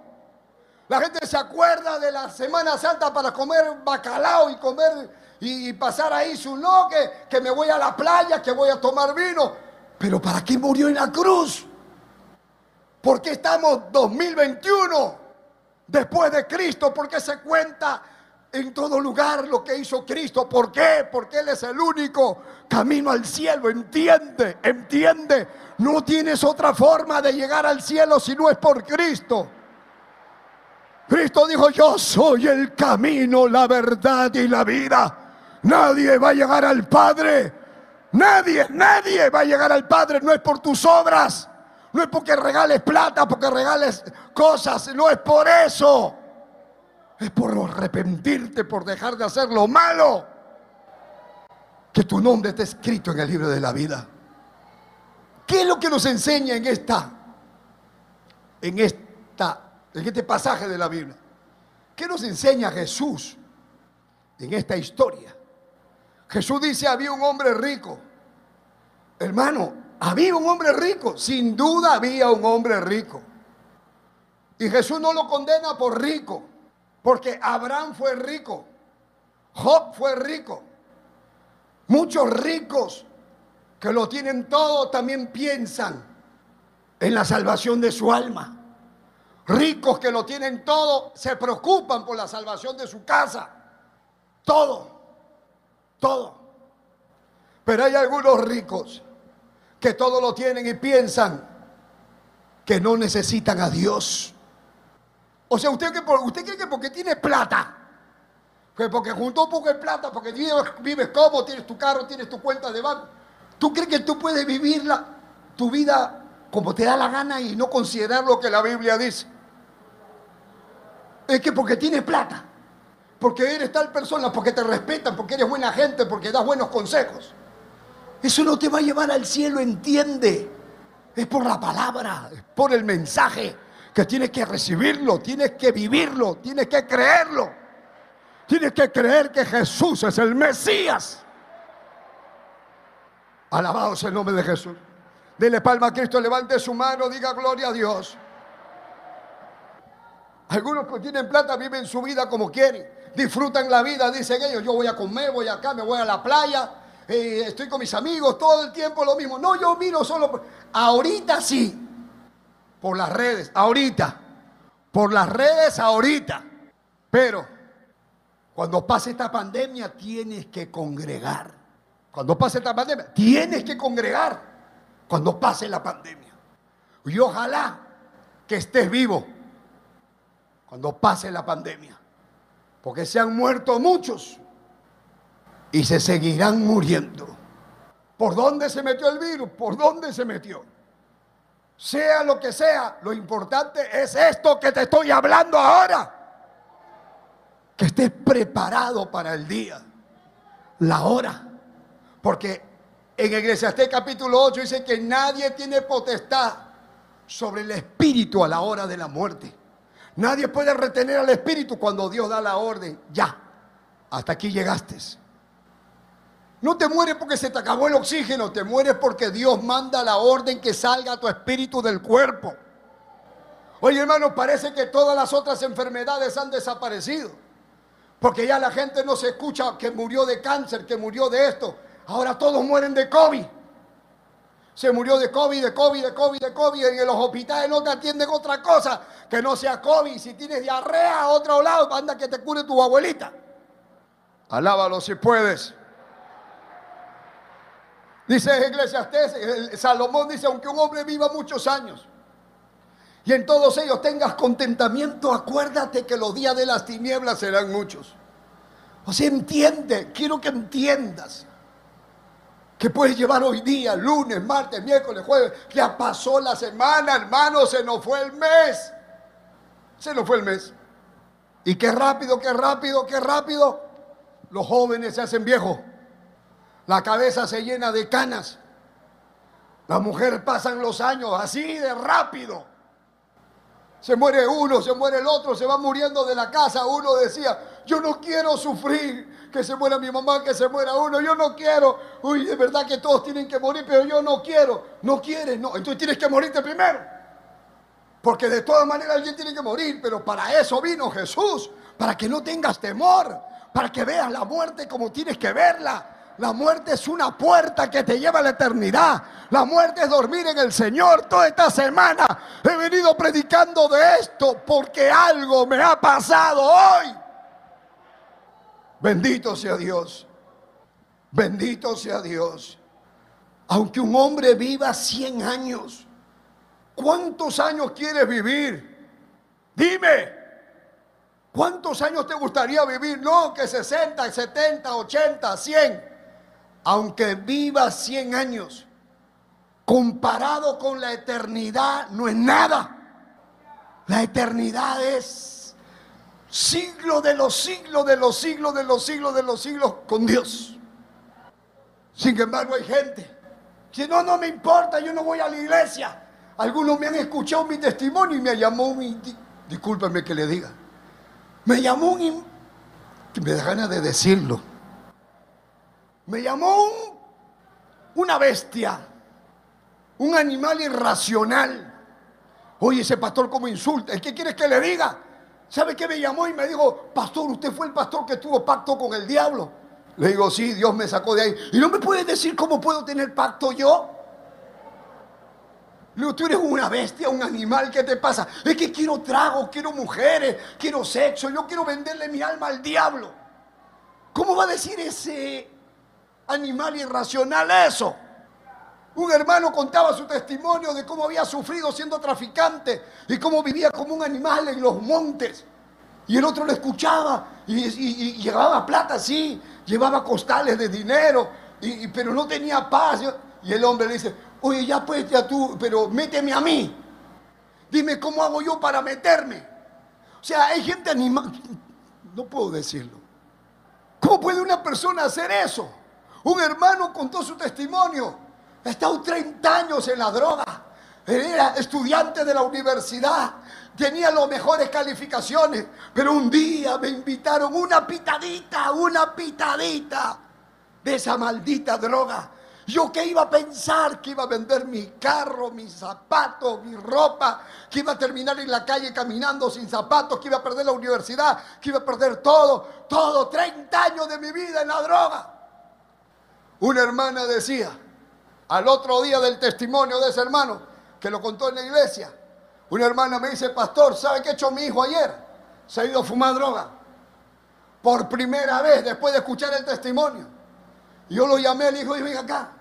La gente se acuerda de la Semana Santa para comer bacalao y comer y, pasar ahí su no, que, me voy a la playa, que voy a tomar vino. Pero ¿para qué murió en la cruz? ¿Por qué estamos 2021 después de Cristo? ¿Por qué se cuenta en todo lugar lo que hizo Cristo? ¿Por qué? Porque Él es el único camino al cielo. Entiende, entiende. No tienes otra forma de llegar al cielo si no es por Cristo. Cristo dijo, yo soy el camino, la verdad y la vida. Nadie va a llegar al Padre. Nadie, nadie va a llegar al Padre. No es por tus obras. No es porque regales plata, porque regales cosas. No es por eso. Es por arrepentirte, por dejar de hacer lo malo. Que tu nombre esté escrito en el libro de la vida. ¿Qué es lo que nos enseña en esta, en esta, en este pasaje de la Biblia? ¿Qué nos enseña Jesús en esta historia? Jesús dice, había un hombre rico. Hermano, había un hombre rico. Sin duda había un hombre rico. Y Jesús no lo condena por rico. Porque Abraham fue rico. Job fue rico. Muchos ricos que lo tienen todo también piensan en la salvación de su alma. Ricos que lo tienen todo se preocupan por la salvación de su casa. Todo todo. Pero hay algunos ricos que todo lo tienen y piensan que no necesitan a Dios. O sea, usted, que, usted cree que porque tiene plata, que porque juntó poco de plata, porque vives, vives cómodo, tienes tu carro, tienes tu cuenta de banco, ¿tú crees que tú puedes vivir tu vida como te da la gana y no considerar lo que la Biblia dice? Es que porque tienes plata porque eres tal persona, porque te respetan, porque eres buena gente, porque das buenos consejos. Eso no te va a llevar al cielo, entiende. Es por la palabra, es por el mensaje que tienes que recibirlo, tienes que vivirlo, tienes que creerlo. Tienes que creer que Jesús es el Mesías. Alabado sea el nombre de Jesús. Dele palma a Cristo, levante su mano, diga gloria a Dios. Algunos que tienen plata viven su vida como quieren, disfrutan la vida, dicen ellos, yo voy a comer, voy acá, me voy a la playa, eh, estoy con mis amigos, todo el tiempo lo mismo. No, yo miro solo, ahorita sí, por las redes, ahorita, por las redes ahorita, pero cuando pase esta pandemia tienes que congregar. Cuando pase esta pandemia, tienes que congregar. Cuando pase la pandemia. Y ojalá que estés vivo cuando pase la pandemia. Porque se han muerto muchos y se seguirán muriendo. ¿Por dónde se metió el virus? ¿Por dónde se metió? Sea lo que sea, lo importante es esto que te estoy hablando ahora. Que estés preparado para el día, la hora. Porque en Eclesiastés capítulo 8 dice que nadie tiene potestad sobre el espíritu a la hora de la muerte. Nadie puede retener al espíritu cuando Dios da la orden. Ya, hasta aquí llegaste. No te mueres porque se te acabó el oxígeno, te mueres porque Dios manda la orden que salga tu espíritu del cuerpo. Oye hermano, parece que todas las otras enfermedades han desaparecido. Porque ya la gente no se escucha que murió de cáncer, que murió de esto. Ahora todos mueren de COVID. Se murió de COVID, de COVID, de COVID, de COVID. En los hospitales no te atienden otra cosa que no sea COVID. Si tienes diarrea a otro lado, anda que te cure tu abuelita. Alábalo si puedes. Dice Eclesiastés, Salomón dice, aunque un hombre viva muchos años y en todos ellos tengas contentamiento, acuérdate que los días de las tinieblas serán muchos. O sea, entiende, quiero que entiendas que puedes llevar hoy día, lunes, martes, miércoles, jueves. Ya pasó la semana, hermano, se nos fue el mes. Se nos fue el mes. Y qué rápido, qué rápido, qué rápido. Los jóvenes se hacen viejos. La cabeza se llena de canas. La mujer pasan los años así de rápido. Se muere uno, se muere el otro, se va muriendo de la casa. Uno decía, yo no quiero sufrir que se muera mi mamá, que se muera uno. Yo no quiero. Uy, de verdad que todos tienen que morir, pero yo no quiero. No quieres, no. Entonces tienes que morirte primero. Porque de todas maneras alguien tiene que morir, pero para eso vino Jesús, para que no tengas temor, para que veas la muerte como tienes que verla la muerte es una puerta que te lleva a la eternidad. La muerte es dormir en el Señor. Toda esta semana he venido predicando de esto porque algo me ha pasado hoy. Bendito sea Dios. Bendito sea Dios. Aunque un hombre viva 100 años, ¿cuántos años quieres vivir? Dime. ¿Cuántos años te gustaría vivir? No, que 60, 70, 80, 100 aunque viva 100 años, comparado con la eternidad, no es nada. La eternidad es siglo de los siglos, de los siglos, de los siglos, de los siglos con Dios. Sin embargo, hay gente que no, no me importa, yo no voy a la iglesia. Algunos me han escuchado mi testimonio y me llamó un... Discúlpeme que le diga. Me llamó un... Me da ganas de decirlo me llamó una bestia, un animal irracional. Oye, ese pastor como insulta. ¿Qué quieres que le diga? ¿Sabe qué me llamó y me dijo, pastor, usted fue el pastor que tuvo pacto con el diablo? Le digo, sí, Dios me sacó de ahí. ¿Y no me puede decir cómo puedo tener pacto yo? Le digo, tú eres una bestia, un animal, ¿qué te pasa? Es que quiero trago, quiero mujeres, quiero sexo, yo quiero venderle mi alma al diablo. ¿Cómo va a decir ese animal irracional eso. Un hermano contaba su testimonio de cómo había sufrido siendo traficante y cómo vivía como un animal en los montes. Y el otro le escuchaba y, llevaba plata, sí, llevaba costales de dinero, y, pero no tenía paz. Y el hombre le dice, oye, ya pues, ya tú, pero méteme a mí. Dime cómo hago yo para meterme. O sea, hay gente animal, no puedo decirlo. ¿Cómo puede una persona hacer eso? Un hermano contó su testimonio. Ha estado 30 años en la droga. era estudiante de la universidad, tenía las mejores calificaciones, pero un día me invitaron una pitadita, una pitadita de esa maldita droga. Yo que iba a pensar que iba a vender mi carro, mis zapatos, mi ropa, que iba a terminar en la calle caminando sin zapatos, que iba a perder la universidad, que iba a perder todo, todo, 30 años de mi vida en la droga. Una hermana decía, al otro día del testimonio de ese hermano, que lo contó en la iglesia, una hermana me dice, pastor, ¿sabe qué ha hecho mi hijo ayer? Se ha ido a fumar droga. Por primera vez, después de escuchar el testimonio. Yo lo llamé, le dijo, ven acá.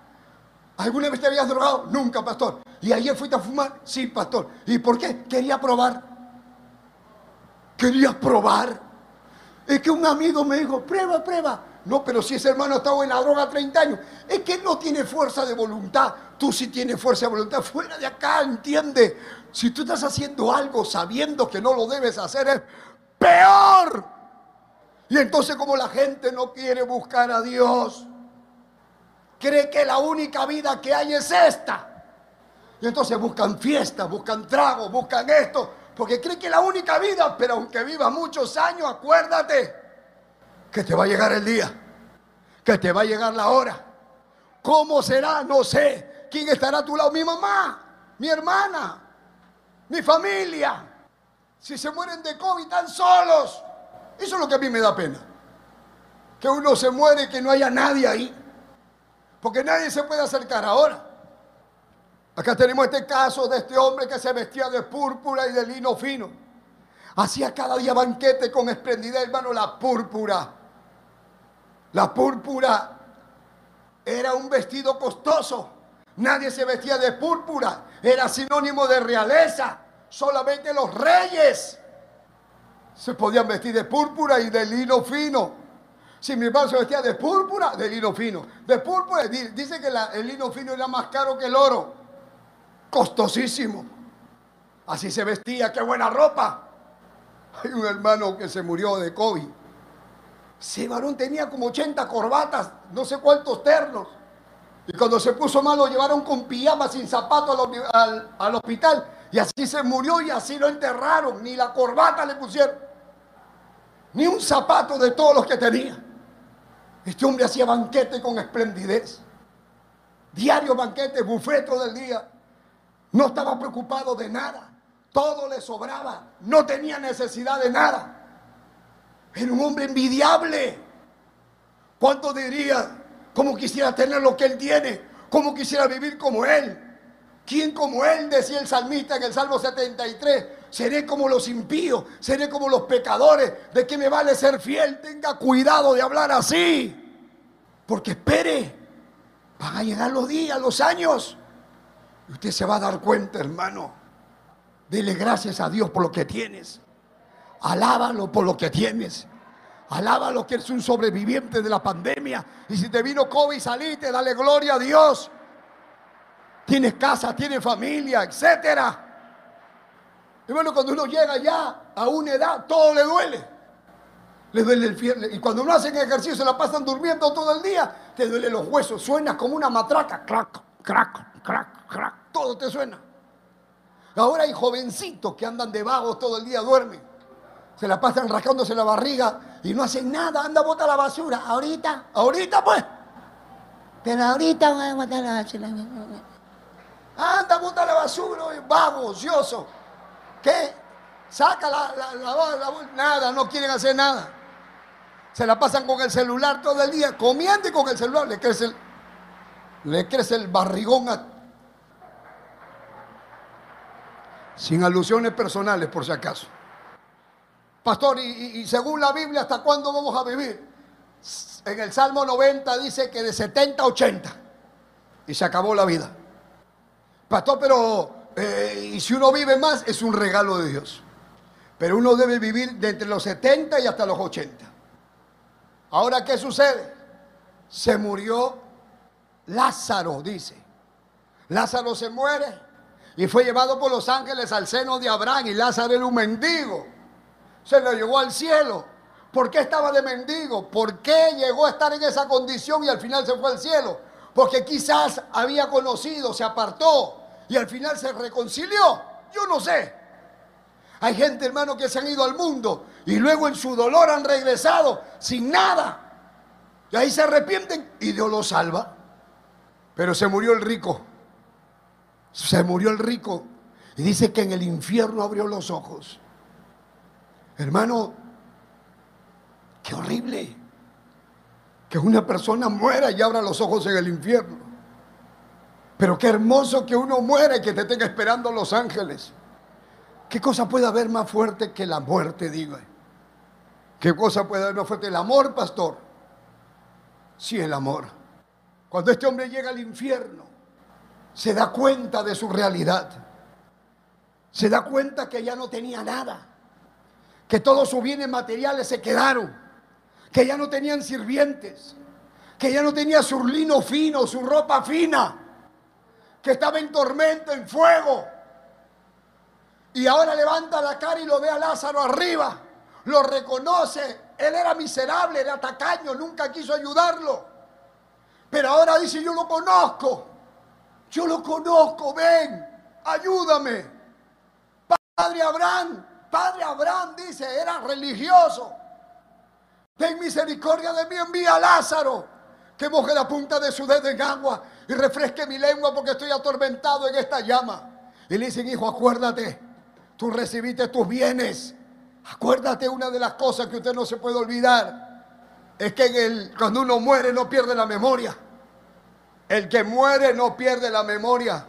¿Alguna vez te habías drogado? Nunca, pastor. ¿Y ayer fuiste a fumar? Sí, pastor. ¿Y por qué? Quería probar. Quería probar. Es que un amigo me dijo, prueba, prueba. No, pero si ese hermano ha estado en la droga 30 años, es que no tiene fuerza de voluntad. Tú sí tienes fuerza de voluntad. Fuera de acá, entiende. Si tú estás haciendo algo sabiendo que no lo debes hacer, es peor. Y entonces como la gente no quiere buscar a Dios, cree que la única vida que hay es esta. Y entonces buscan fiestas, buscan tragos, buscan esto, porque cree que la única vida, pero aunque viva muchos años, acuérdate que te va a llegar el día, que te va a llegar la hora. ¿Cómo será? No sé. ¿Quién estará a tu lado? Mi mamá, mi hermana, mi familia. Si se mueren de COVID, están solos. Eso es lo que a mí me da pena. Que uno se muere y que no haya nadie ahí. Porque nadie se puede acercar ahora. Acá tenemos este caso de este hombre que se vestía de púrpura y de lino fino. Hacía cada día banquete con esplendidez, hermano, la púrpura. La púrpura era un vestido costoso. Nadie se vestía de púrpura. Era sinónimo de realeza. Solamente los reyes se podían vestir de púrpura y de lino fino. Si mi hermano se vestía de púrpura, de lino fino. De púrpura, dice que el lino fino era más caro que el oro. Costosísimo. Así se vestía, qué buena ropa. Hay un hermano que se murió de COVID. Ese varón tenía como 80 corbatas, no sé cuántos ternos. Y cuando se puso mal lo llevaron con pijama sin zapatos al, hospital. Y así se murió y así lo enterraron. Ni la corbata le pusieron. Ni un zapato de todos los que tenía. Este hombre hacía banquete con esplendidez. Diario banquete, bufeto del día. No estaba preocupado de nada. Todo le sobraba. No tenía necesidad de nada. Era un hombre envidiable. ¿Cuánto diría? ¿Cómo quisiera tener lo que él tiene? ¿Cómo quisiera vivir como él? ¿Quién como él? Decía el salmista en el Salmo 73. Seré como los impíos, seré como los pecadores. ¿De qué me vale ser fiel? Tenga cuidado de hablar así. Porque espere, van a llegar los días, los años. Y usted se va a dar cuenta, hermano. Dele gracias a Dios por lo que tienes. Alábalo por lo que tienes. Alábalo que eres un sobreviviente de la pandemia. Y si te vino COVID, salite, dale gloria a Dios. Tienes casa, tienes familia, etcétera. Y bueno, cuando uno llega ya a una edad, todo le duele. Le duele el fierro. Y cuando uno hace ejercicio, la pasan durmiendo todo el día, te duele los huesos. Suenas como una matraca. Crack, crack, crack, crack. Todo te suena. Ahora hay jovencitos que andan de vagos todo el día, duermen se la pasan rascándose la barriga y no hacen nada, anda a botar la basura. Ahorita, ahorita pues. Pero ahorita voy a botar la basura. Anda a botar la basura, vago, ocioso. ¿Qué? Saca la, la, la, nada, no quieren hacer nada. Se la pasan con el celular todo el día, comiendo y con el celular. Le crece el, le crece el barrigón sin alusiones personales, por si acaso. Pastor, y, según la Biblia, ¿hasta cuándo vamos a vivir? En el Salmo 90 dice que de 70 a 80. Y se acabó la vida. Pastor, pero eh, y si uno vive más, es un regalo de Dios. Pero uno debe vivir de entre los 70 y hasta los 80. Ahora, ¿qué sucede? Se murió Lázaro, dice. Lázaro se muere y fue llevado por los ángeles al seno de Abraham y Lázaro era un mendigo se lo llevó al cielo. ¿Por qué estaba de mendigo? ¿Por qué llegó a estar en esa condición y al final se fue al cielo? Porque quizás había conocido, se apartó y al final se reconcilió. Yo no sé. Hay gente, hermano, que se han ido al mundo y luego en su dolor han regresado sin nada. Y ahí se arrepienten y Dios los salva. Pero se murió el rico. Se murió el rico. Y dice que en el infierno abrió los ojos. Hermano, qué horrible. Que una persona muera y abra los ojos en el infierno. Pero qué hermoso que uno muera y que te tenga esperando los ángeles. ¿Qué cosa puede haber más fuerte que la muerte, digo? ¿Qué cosa puede haber más fuerte? El amor, pastor. Sí, el amor. Cuando este hombre llega al infierno, se da cuenta de su realidad. Se da cuenta que ya no tenía nada. Que todos sus bienes materiales se quedaron. Que ya no tenían sirvientes. Que ya no tenía su lino fino, su ropa fina. Que estaba en tormento, en fuego. Y ahora levanta la cara y lo ve a Lázaro arriba. Lo reconoce. Él era miserable, era tacaño, nunca quiso ayudarlo. Pero ahora dice, yo lo conozco. Yo lo conozco, ven, ayúdame. Padre Abraham, Padre Abraham dice, era religioso. Ten misericordia de mí, envía a Lázaro, que moje la punta de su dedo en agua y refresque mi lengua porque estoy atormentado en esta llama. Y le dicen, hijo, acuérdate, tú recibiste tus bienes. Acuérdate una de las cosas que usted no se puede olvidar. Es que cuando uno muere no pierde la memoria. El que muere no pierde la memoria.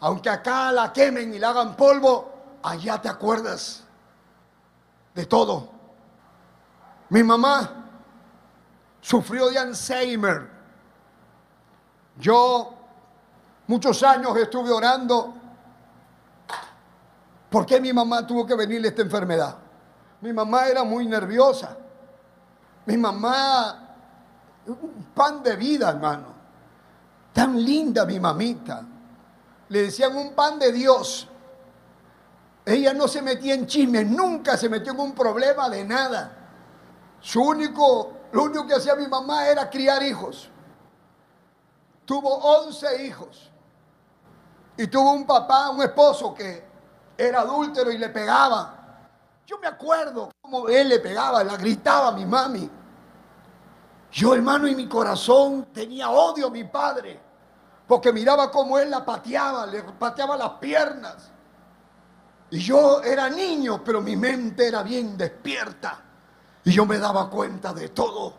Aunque acá la quemen y la hagan polvo, allá te acuerdas de todo. Mi mamá sufrió de Alzheimer. Yo muchos años estuve orando. ¿Por qué mi mamá tuvo que venirle esta enfermedad? Mi mamá era muy nerviosa. Mi mamá, un pan de vida, hermano. Tan linda mi mamita. Le decían un pan de Dios. Ella no se metía en chismes, nunca se metió en un problema de nada. Su único, lo único que hacía mi mamá era criar hijos. Tuvo 11 hijos. Y tuvo un papá, un esposo que era adúltero y le pegaba. Yo me acuerdo cómo él le pegaba, la gritaba a mi mami. Yo, hermano, en mi corazón tenía odio a mi padre, porque miraba cómo él la pateaba, le pateaba las piernas. Y yo era niño, pero mi mente era bien despierta. Y yo me daba cuenta de todo.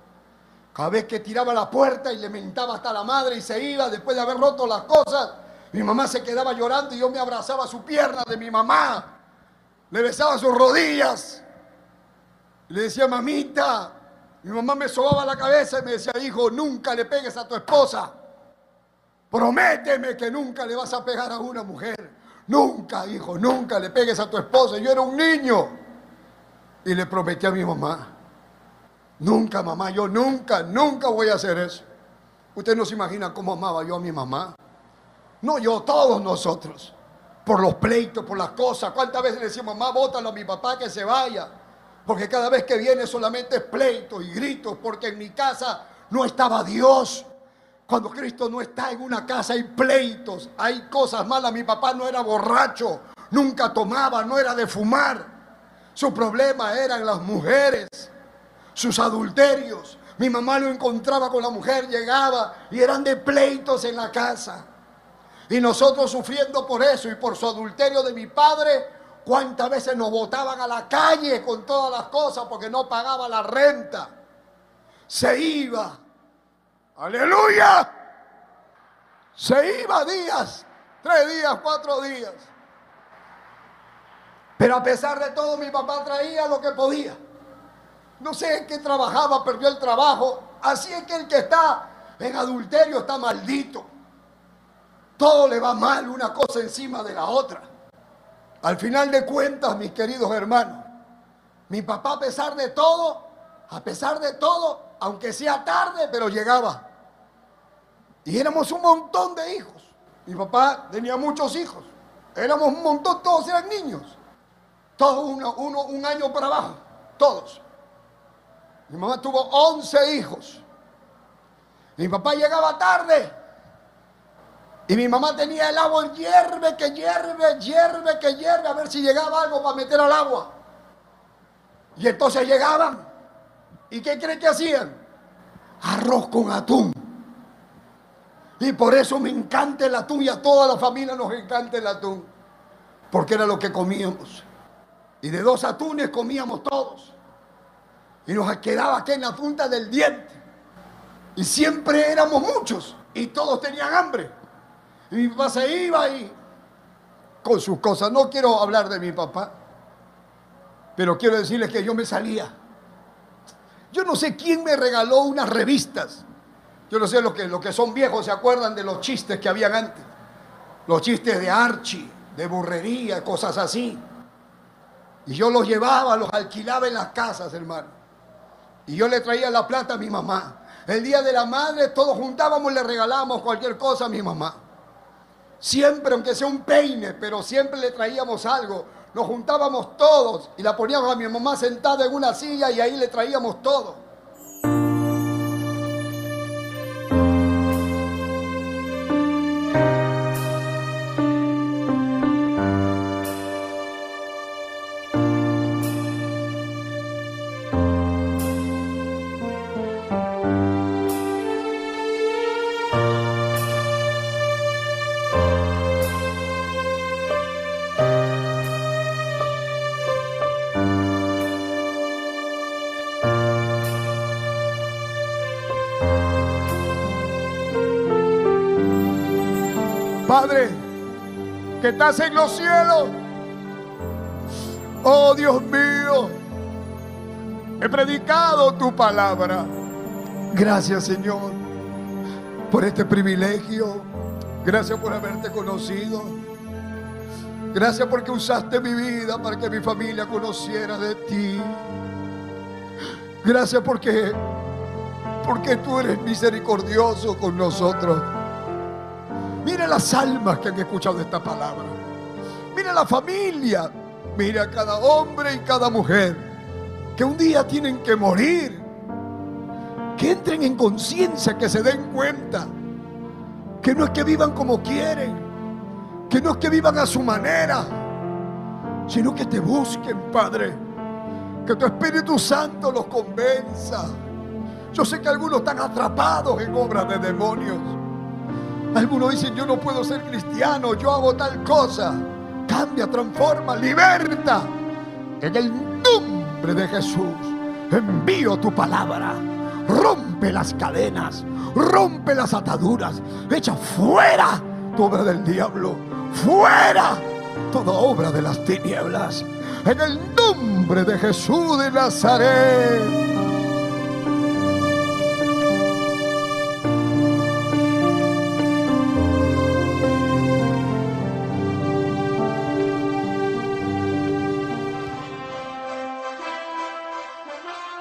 Cada vez que tiraba la puerta y le mentaba hasta la madre y se iba después de haber roto las cosas, mi mamá se quedaba llorando y yo me abrazaba su pierna de mi mamá. Le besaba sus rodillas. Le decía, mamita, mi mamá me sobaba la cabeza y me decía, hijo, nunca le pegues a tu esposa. Prométeme que nunca le vas a pegar a una mujer. Nunca, hijo, nunca le pegues a tu esposa. Yo era un niño. Y le prometí a mi mamá. Nunca, mamá, yo nunca, nunca voy a hacer eso. Usted no se imagina cómo amaba yo a mi mamá. No yo, todos nosotros. Por los pleitos, por las cosas. ¿Cuántas veces le decimos, mamá, bótalo a mi papá que se vaya? Porque cada vez que viene solamente es pleito y gritos, porque en mi casa no estaba Dios. Cuando Cristo no está en una casa hay pleitos, hay cosas malas. Mi papá no era borracho, nunca tomaba, no era de fumar. Su problema eran las mujeres, sus adulterios. Mi mamá lo encontraba con la mujer, llegaba y eran de pleitos en la casa. Y nosotros sufriendo por eso y por su adulterio de mi padre, ¿Cuántas veces nos botaban a la calle con todas las cosas porque no pagaba la renta? Se iba. Aleluya. Se iba días, tres días, cuatro días. Pero a pesar de todo mi papá traía lo que podía. No sé en qué trabajaba, perdió el trabajo. Así es que el que está en adulterio está maldito. Todo le va mal una cosa encima de la otra. Al final de cuentas, mis queridos hermanos, mi papá a pesar de todo, a pesar de todo, aunque sea tarde, pero llegaba. Y éramos un montón de hijos. Mi papá tenía muchos hijos. Éramos un montón, todos eran niños. Todos uno, uno un año para abajo, todos. Mi mamá tuvo 11 hijos. Mi papá llegaba tarde. Y mi mamá tenía el agua hierve, que hierve, hierve, que hierve, a ver si llegaba algo para meter al agua. Y entonces llegaban. ¿Y qué creen que hacían? Arroz con atún. Y por eso me encanta el atún y a toda la familia nos encanta el atún. Porque era lo que comíamos. Y de dos atunes comíamos todos. Y nos quedaba aquí en la punta del diente. Y siempre éramos muchos. Y todos tenían hambre. Y mi papá se iba y con sus cosas. No quiero hablar de mi papá, pero quiero decirles que yo me salía. Yo no sé quién me regaló unas revistas. Yo no sé lo que, que son viejos, se acuerdan de los chistes que habían antes. Los chistes de Archie, de burrería, cosas así. Y yo los llevaba, los alquilaba en las casas, hermano. Y yo le traía la plata a mi mamá. El día de la madre todos juntábamos le regalábamos cualquier cosa a mi mamá. Siempre, aunque sea un peine, pero siempre le traíamos algo. Nos juntábamos todos y la poníamos a mi mamá sentada en una silla y ahí le traíamos todo. Estás en los cielos. Oh Dios mío, he predicado tu palabra. Gracias Señor por este privilegio. Gracias por haberte conocido. Gracias porque usaste mi vida para que mi familia conociera de ti. Gracias porque porque tú eres misericordioso con nosotros. Mire las almas que han escuchado esta palabra. Mire la familia. Mire a cada hombre y cada mujer que un día tienen que morir. Que entren en conciencia, que se den cuenta. Que no es que vivan como quieren. Que no es que vivan a su manera. Sino que te busquen, Padre. Que tu Espíritu Santo los convenza. Yo sé que algunos están atrapados en obras de demonios. Algunos dicen, yo no puedo ser cristiano, yo hago tal cosa. Cambia, transforma, liberta. En el nombre de Jesús, envío tu palabra. Rompe las cadenas, rompe las ataduras, echa fuera toda obra del diablo, fuera toda obra de las tinieblas. En el nombre de Jesús de Nazaret.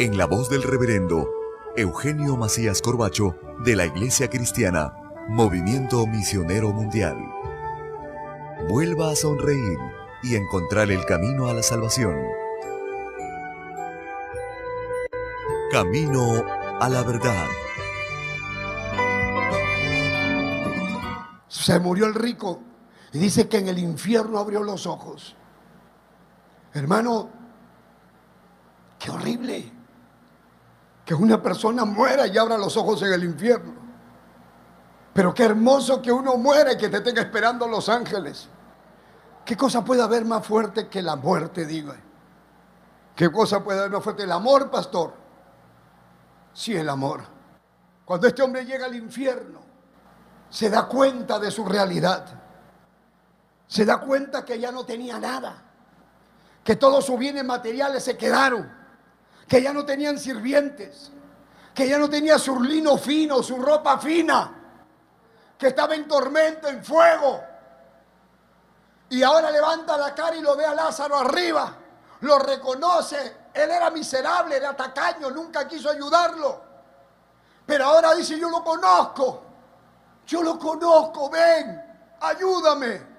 en la voz del reverendo Eugenio Macías Corbacho de la Iglesia Cristiana, Movimiento Misionero Mundial. Vuelva a sonreír y encontrar el camino a la salvación. Camino a la verdad. Se murió el rico y dice que en el infierno abrió los ojos. Hermano, qué horrible que una persona muera y abra los ojos en el infierno. Pero qué hermoso que uno muera y que te tenga esperando los ángeles. ¿Qué cosa puede haber más fuerte que la muerte, diga? ¿Qué cosa puede haber más fuerte? El amor, pastor. Sí, el amor. Cuando este hombre llega al infierno, se da cuenta de su realidad. Se da cuenta que ya no tenía nada. Que todos sus bienes materiales se quedaron que ya no tenían sirvientes, que ya no tenía su lino fino, su ropa fina, que estaba en tormento, en fuego. Y ahora levanta la cara y lo ve a Lázaro arriba, lo reconoce. Él era miserable, era tacaño, nunca quiso ayudarlo. Pero ahora dice, yo lo conozco, yo lo conozco, ven, ayúdame.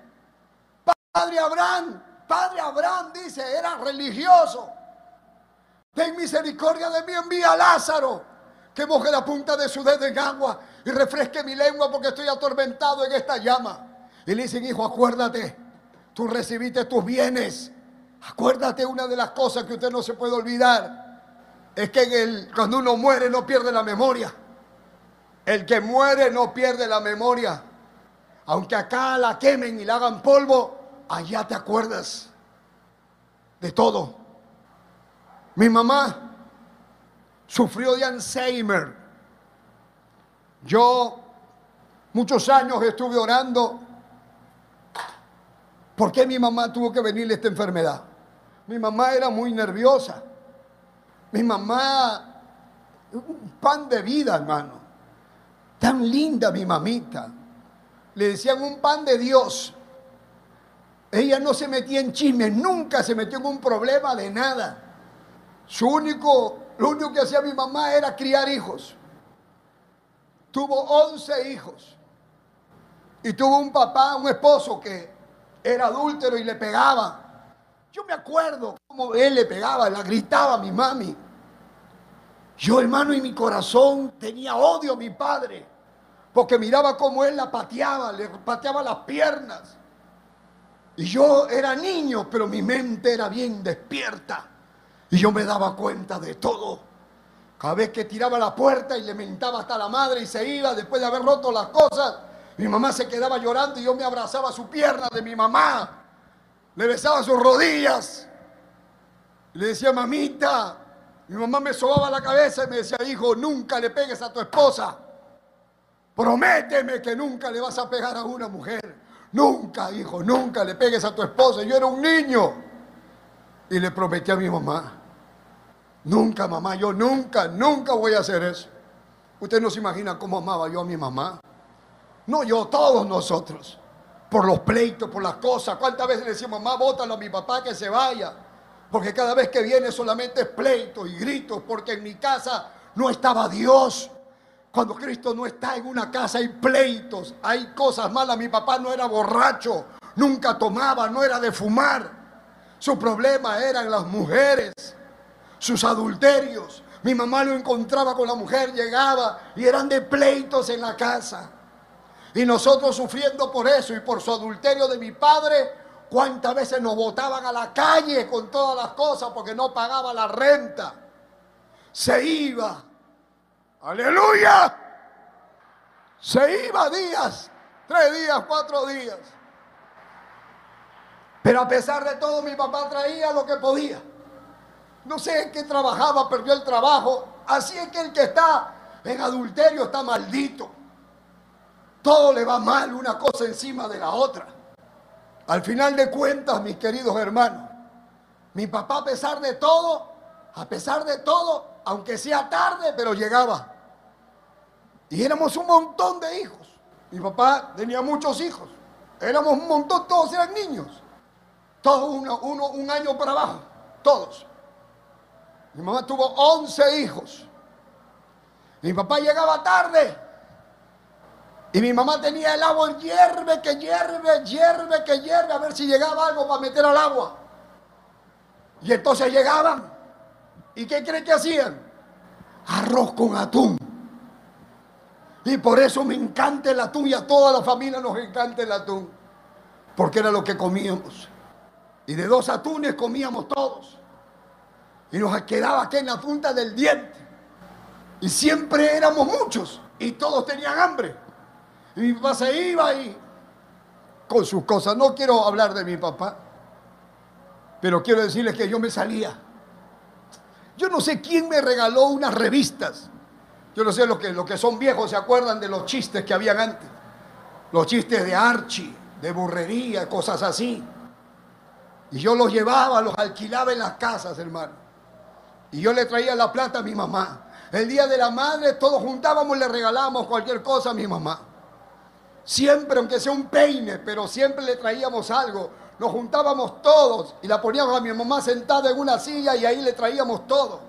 Padre Abraham, Padre Abraham dice, era religioso. Ten misericordia de mí, envía a Lázaro, que moje la punta de su dedo en agua y refresque mi lengua porque estoy atormentado en esta llama. Y le dicen, hijo, acuérdate, tú recibiste tus bienes. Acuérdate una de las cosas que usted no se puede olvidar. Es que el, cuando uno muere no pierde la memoria. El que muere no pierde la memoria. Aunque acá la quemen y la hagan polvo, allá te acuerdas de todo. Mi mamá sufrió de Alzheimer. Yo muchos años estuve orando. ¿Por qué mi mamá tuvo que venirle esta enfermedad? Mi mamá era muy nerviosa. Mi mamá, un pan de vida, hermano. Tan linda mi mamita. Le decían un pan de Dios. Ella no se metía en chismes, nunca se metió en un problema de nada. Su único, lo único que hacía mi mamá era criar hijos. Tuvo 11 hijos. Y tuvo un papá, un esposo que era adúltero y le pegaba. Yo me acuerdo cómo él le pegaba, la gritaba a mi mami. Yo, hermano, en mi corazón tenía odio a mi padre, porque miraba cómo él la pateaba, le pateaba las piernas. Y yo era niño, pero mi mente era bien despierta. Y yo me daba cuenta de todo. Cada vez que tiraba la puerta y le mentaba hasta la madre y se iba después de haber roto las cosas, mi mamá se quedaba llorando y yo me abrazaba su pierna de mi mamá. Le besaba sus rodillas. le decía, mamita, mi mamá me sobaba la cabeza y me decía, hijo, nunca le pegues a tu esposa. Prométeme que nunca le vas a pegar a una mujer. Nunca, hijo, nunca le pegues a tu esposa. Yo era un niño. Y le prometí a mi mamá, nunca mamá, yo nunca, nunca voy a hacer eso. Usted no se imagina cómo amaba yo a mi mamá. No, yo, todos nosotros. Por los pleitos, por las cosas. ¿Cuántas veces le decía, mamá, bótalo a mi papá que se vaya? Porque cada vez que viene solamente es pleito y gritos, porque en mi casa no estaba Dios. Cuando Cristo no está en una casa hay pleitos, hay cosas malas. Mi papá no era borracho, nunca tomaba, no era de fumar. Su problema eran las mujeres, sus adulterios. Mi mamá lo encontraba con la mujer, llegaba y eran de pleitos en la casa. Y nosotros sufriendo por eso y por su adulterio de mi padre, cuántas veces nos botaban a la calle con todas las cosas porque no pagaba la renta. Se iba Aleluya. Se iba días, tres días, cuatro días. Pero a pesar de todo, mi papá traía lo que podía. No sé en qué trabajaba, perdió el trabajo. Así es que el que está en adulterio está maldito. Todo le va mal, una cosa encima de la otra. Al final de cuentas, mis queridos hermanos, mi papá a pesar de todo, a pesar de todo, aunque sea tarde, pero llegaba. Y éramos un montón de hijos. Mi papá tenía muchos hijos. Éramos un montón, todos eran niños. Todos uno, uno un año para abajo. Todos. Mi mamá tuvo 11 hijos. Mi papá llegaba tarde. Y mi mamá tenía el agua hierve, que hierve, hierve, que hierve, a ver si llegaba algo para meter al agua. Y entonces llegaban. ¿Y qué creen que hacían? Arroz con atún. Y por eso me encanta el atún y a toda la familia nos encanta el atún. Porque era lo que comíamos. Y de dos atunes comíamos todos. Y nos quedaba aquí en la punta del diente. Y siempre éramos muchos. Y todos tenían hambre. Y mi papá se iba y con sus cosas. No quiero hablar de mi papá. Pero quiero decirles que yo me salía. Yo no sé quién me regaló unas revistas yo no sé, lo que, lo que son viejos se acuerdan de los chistes que habían antes. Los chistes de Archie, de burrería, cosas así. Y yo los llevaba, los alquilaba en las casas, hermano. Y yo le traía la plata a mi mamá. El día de la madre todos juntábamos le regalábamos cualquier cosa a mi mamá. Siempre, aunque sea un peine, pero siempre le traíamos algo. Nos juntábamos todos y la poníamos a mi mamá sentada en una silla y ahí le traíamos todo.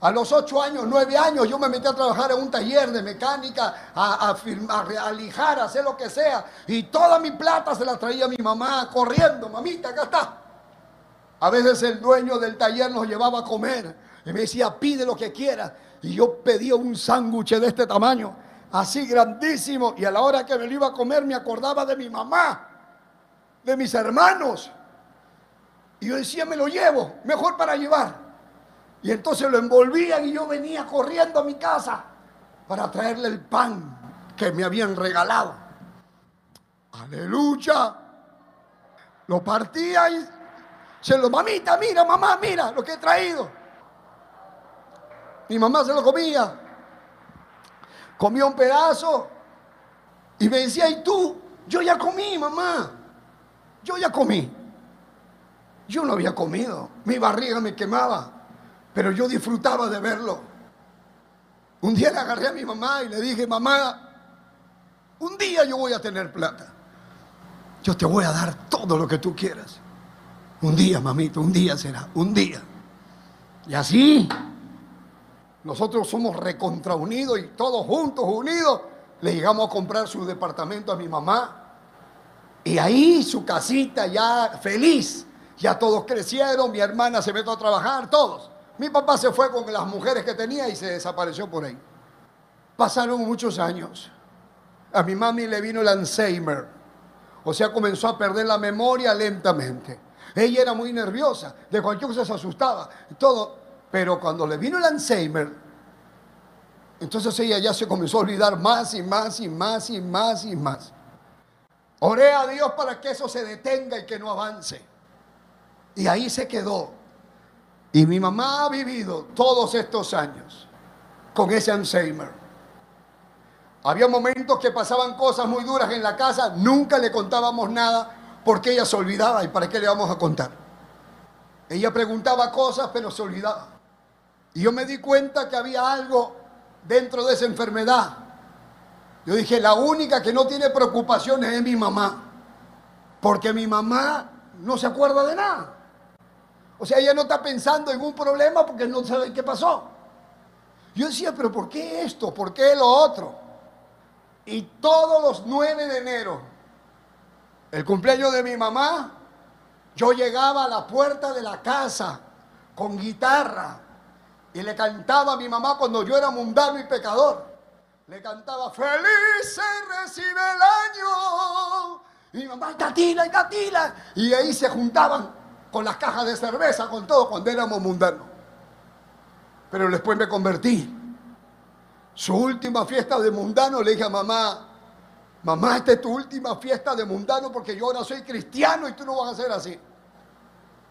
A los ocho años, nueve años, yo me metí a trabajar en un taller de mecánica, a, a, a, lijar, a hacer lo que sea. Y toda mi plata se la traía mi mamá corriendo. Mamita, acá está. A veces el dueño del taller nos llevaba a comer. Y me decía, pide lo que quieras. Y yo pedía un sándwich de este tamaño, así grandísimo. Y a la hora que me lo iba a comer, me acordaba de mi mamá, de mis hermanos. Y yo decía, me lo llevo, mejor para llevar. Y entonces lo envolvían y yo venía corriendo a mi casa para traerle el pan que me habían regalado. Aleluya. Lo partía y se lo, mamita, mira, mamá, mira lo que he traído. Mi mamá se lo comía. Comía un pedazo y me decía, ¿y tú? Yo ya comí, mamá. Yo ya comí. Yo no había comido. Mi barriga me quemaba pero yo disfrutaba de verlo. Un día le agarré a mi mamá y le dije, mamá, un día yo voy a tener plata. Yo te voy a dar todo lo que tú quieras. Un día, mamito, un día será, un día. Y así, nosotros somos recontraunidos y todos juntos, unidos, le llegamos a comprar su departamento a mi mamá. Y ahí su casita ya feliz. Ya todos crecieron, mi hermana se metió a trabajar, todos. Mi papá se fue con las mujeres que tenía y se desapareció por ahí. Pasaron muchos años. A mi mami le vino el Alzheimer. O sea, comenzó a perder la memoria lentamente. Ella era muy nerviosa, de cualquier cosa se asustaba, todo. Pero cuando le vino el Alzheimer, entonces ella ya se comenzó a olvidar más y más y más y más y más. Oré a Dios para que eso se detenga y que no avance. Y ahí se quedó. Y mi mamá ha vivido todos estos años con ese Alzheimer. Había momentos que pasaban cosas muy duras en la casa, nunca le contábamos nada porque ella se olvidaba y para qué le vamos a contar. Ella preguntaba cosas pero se olvidaba. Y yo me di cuenta que había algo dentro de esa enfermedad. Yo dije, la única que no tiene preocupaciones es mi mamá, porque mi mamá no se acuerda de nada. O sea, ella no está pensando en un problema porque no sabe qué pasó. Yo decía, pero ¿por qué esto? ¿Por qué lo otro? Y todos los 9 de enero, el cumpleaños de mi mamá, yo llegaba a la puerta de la casa con guitarra y le cantaba a mi mamá cuando yo era mundano y pecador. Le cantaba, feliz se recibe el año. Y mi mamá, Catila, y Catila. Y ahí se juntaban con las cajas de cerveza, con todo, cuando éramos mundanos. Pero después me convertí. Su última fiesta de mundano le dije a mamá, mamá, esta es tu última fiesta de mundano porque yo ahora soy cristiano y tú no vas a ser así.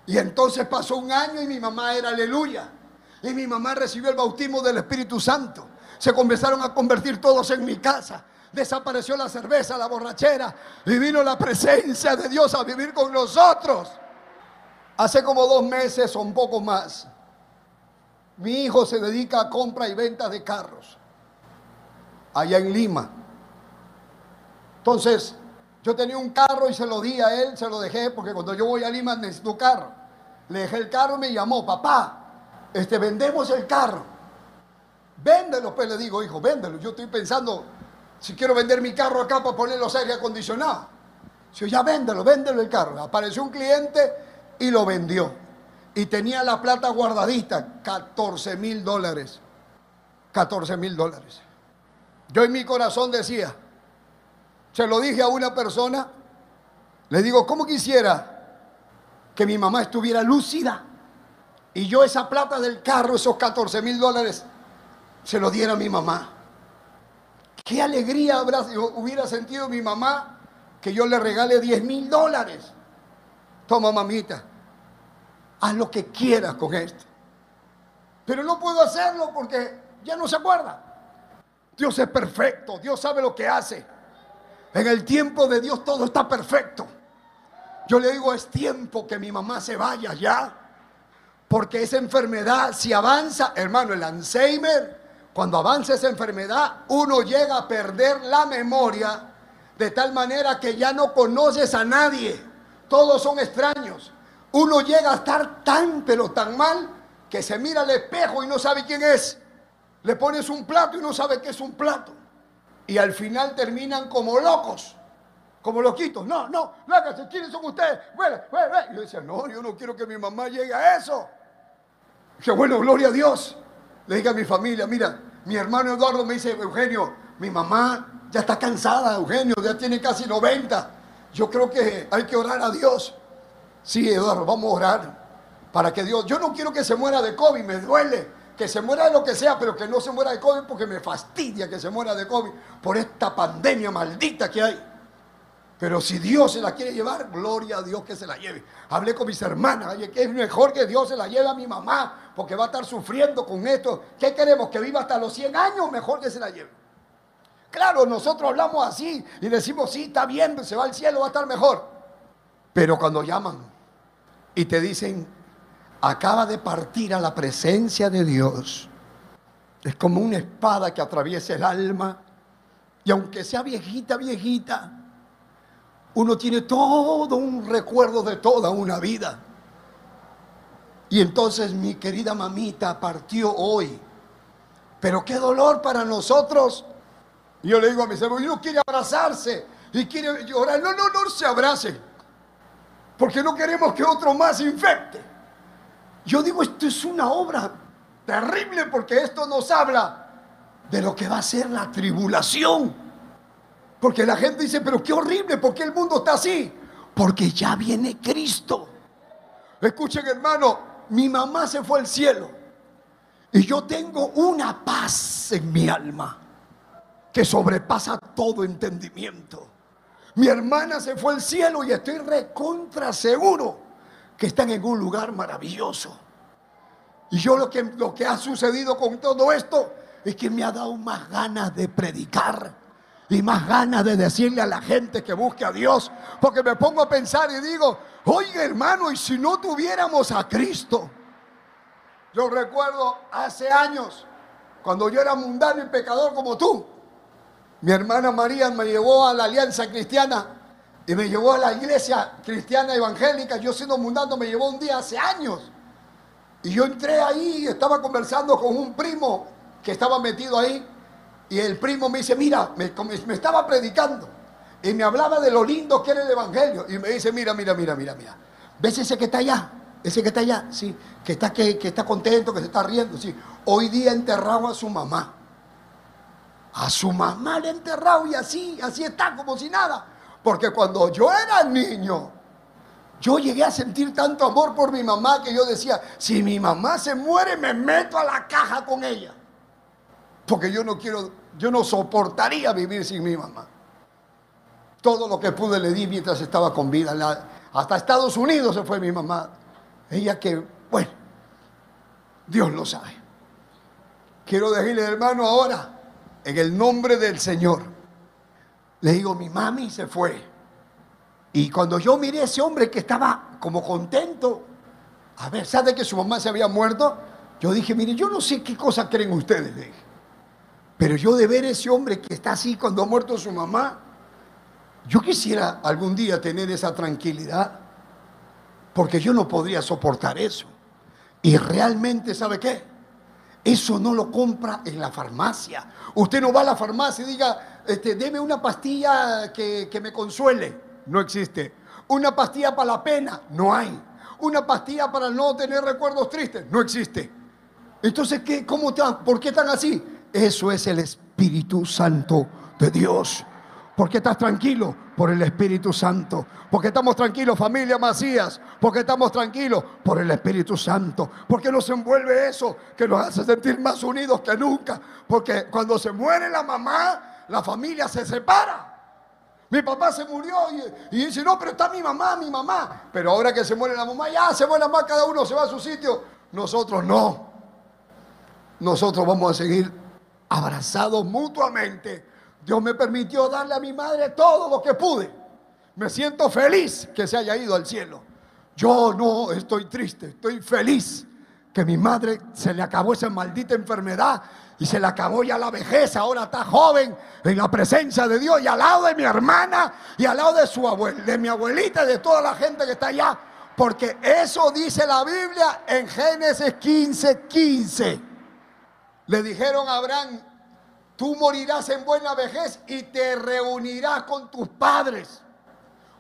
Y entonces pasó un año y mi mamá era aleluya. Y mi mamá recibió el bautismo del Espíritu Santo. Se comenzaron a convertir todos en mi casa. Desapareció la cerveza, la borrachera. Y vino la presencia de Dios a vivir con nosotros. Hace como dos meses o un poco más, mi hijo se dedica a compra y venta de carros. Allá en Lima. Entonces, yo tenía un carro y se lo di a él, se lo dejé, porque cuando yo voy a Lima necesito un carro. Le dejé el carro y me llamó, papá, este, vendemos el carro. Véndelo, pues le digo, hijo, véndelo. Yo estoy pensando, si quiero vender mi carro acá para poner los aire acondicionados. Si ya véndelo, véndelo el carro. Apareció un cliente y lo vendió. Y tenía la plata guardadita, 14 mil dólares. 14 mil dólares. Yo en mi corazón decía, se lo dije a una persona, le digo, ¿cómo quisiera que mi mamá estuviera lúcida y yo esa plata del carro, esos 14 mil dólares, se lo diera a mi mamá? ¿Qué alegría hubiera sentido mi mamá que yo le regale 10 mil dólares? Toma, mamita, haz lo que quieras con esto. Pero no puedo hacerlo porque ya no se acuerda. Dios es perfecto, Dios sabe lo que hace. En el tiempo de Dios todo está perfecto. Yo le digo, es tiempo que mi mamá se vaya ya. Porque esa enfermedad, si avanza, hermano, el Alzheimer, cuando avanza esa enfermedad, uno llega a perder la memoria de tal manera que ya no conoces a nadie. Todos son extraños. Uno llega a estar tan, pero tan mal, que se mira al espejo y no sabe quién es. Le pones un plato y no sabe qué es un plato y al final terminan como locos, como loquitos. No, no, lágase, ¿quiénes son ustedes? Bueno, bueno, Y yo decía, no, yo no quiero que mi mamá llegue a eso. Dije, bueno, gloria a Dios. Le dije a mi familia, mira, mi hermano Eduardo me dice, Eugenio, mi mamá ya está cansada, Eugenio, ya tiene casi 90. Yo creo que hay que orar a Dios. Sí, Eduardo, vamos a orar para que Dios, yo no quiero que se muera de COVID, me duele que se muera de lo que sea, pero que no se muera de COVID porque me fastidia que se muera de COVID por esta pandemia maldita que hay. Pero si Dios se la quiere llevar, gloria a Dios que se la lleve. Hablé con mis hermanas, oye, que es mejor que Dios se la lleve a mi mamá, porque va a estar sufriendo con esto. ¿Qué queremos? ¿Que viva hasta los 100 años? Mejor que se la lleve. Claro, nosotros hablamos así y decimos, sí, está bien, se va al cielo, va a estar mejor. Pero cuando llaman y te dicen, acaba de partir a la presencia de Dios. Es como una espada que atraviesa el alma. Y aunque sea viejita, viejita, uno tiene todo un recuerdo de toda una vida. Y entonces mi querida mamita partió hoy. Pero qué dolor para nosotros. Y yo le digo a mis hermanos, uno quiere abrazarse y quiere llorar. No, no, no se abrace. Porque no queremos que otro más infecte. Yo digo, esto es una obra terrible porque esto nos habla de lo que va a ser la tribulación. Porque la gente dice, pero qué horrible, ¿por qué el mundo está así? Porque ya viene Cristo. Escuchen hermano, mi mamá se fue al cielo y yo tengo una paz en mi alma que sobrepasa todo entendimiento. Mi hermana se fue al cielo y estoy recontra seguro que están en un lugar maravilloso. Y yo lo que, lo que ha sucedido con todo esto es que me ha dado más ganas de predicar y más ganas de decirle a la gente que busque a Dios. Porque me pongo a pensar y digo, oye hermano, y si no tuviéramos a Cristo. Yo recuerdo hace años, cuando yo era mundano y pecador como tú, mi hermana María me llevó a la Alianza Cristiana y me llevó a la iglesia cristiana evangélica. Yo siendo mundano me llevó un día hace años. Y yo entré ahí y estaba conversando con un primo que estaba metido ahí. Y el primo me dice, mira, me, estaba predicando. Y me hablaba de lo lindo que era el Evangelio. Y me dice, mira, mira, mira, mira, mira. ¿Ves ese que está allá? Ese que está allá, sí. Que está, que, que está contento, que se está riendo, sí. Hoy día enterrado a su mamá. A su mamá le enterrado y así, así está, como si nada. Porque cuando yo era niño, yo llegué a sentir tanto amor por mi mamá que yo decía, si mi mamá se muere, me meto a la caja con ella. Porque yo no quiero, yo no soportaría vivir sin mi mamá. Todo lo que pude le di mientras estaba con vida. hasta Estados Unidos se fue mi mamá. Ella que, bueno, Dios lo sabe. Quiero decirle, hermano, ahora, en el nombre del Señor, le digo, mi mami se fue. Y cuando yo miré a ese hombre que estaba como contento, a ver, ¿sabe que su mamá se había muerto? Yo dije, mire, yo no sé qué cosa creen ustedes, le dije. Pero yo de ver a ese hombre que está así cuando ha muerto su mamá, yo quisiera algún día tener esa tranquilidad, porque yo no podría soportar eso. Y realmente, ¿sabe qué? Eso no lo compra en la farmacia. Usted no va a la farmacia y diga, este, deme una pastilla que, me consuele. No existe. Una pastilla para la pena. No hay. Una pastilla para no tener recuerdos tristes. No existe. Entonces, ¿qué, cómo ¿por qué están así? Eso es el Espíritu Santo de Dios. ¿Por qué estás tranquilo? Por el Espíritu Santo. Porque estamos tranquilos, familia Macías. Porque estamos tranquilos por el Espíritu Santo. Porque nos envuelve eso que nos hace sentir más unidos que nunca. Porque cuando se muere la mamá, la familia se separa. Mi papá se murió y, dice, no, pero está mi mamá, mi mamá. Pero ahora que se muere la mamá, ya se muere la mamá, cada uno se va a su sitio. Nosotros no. Nosotros vamos a seguir abrazados mutuamente Dios me permitió darle a mi madre todo lo que pude. Me siento feliz que se haya ido al cielo. Yo no estoy triste, estoy feliz que mi madre se le acabó esa maldita enfermedad y se le acabó ya la vejez, ahora está joven en la presencia de Dios y al lado de mi hermana y al lado de su abuela, de mi abuelita y de toda la gente que está allá, porque eso dice la Biblia en Génesis 15, 15. Le dijeron a Abraham, Tú morirás en buena vejez y te reunirás con tus padres,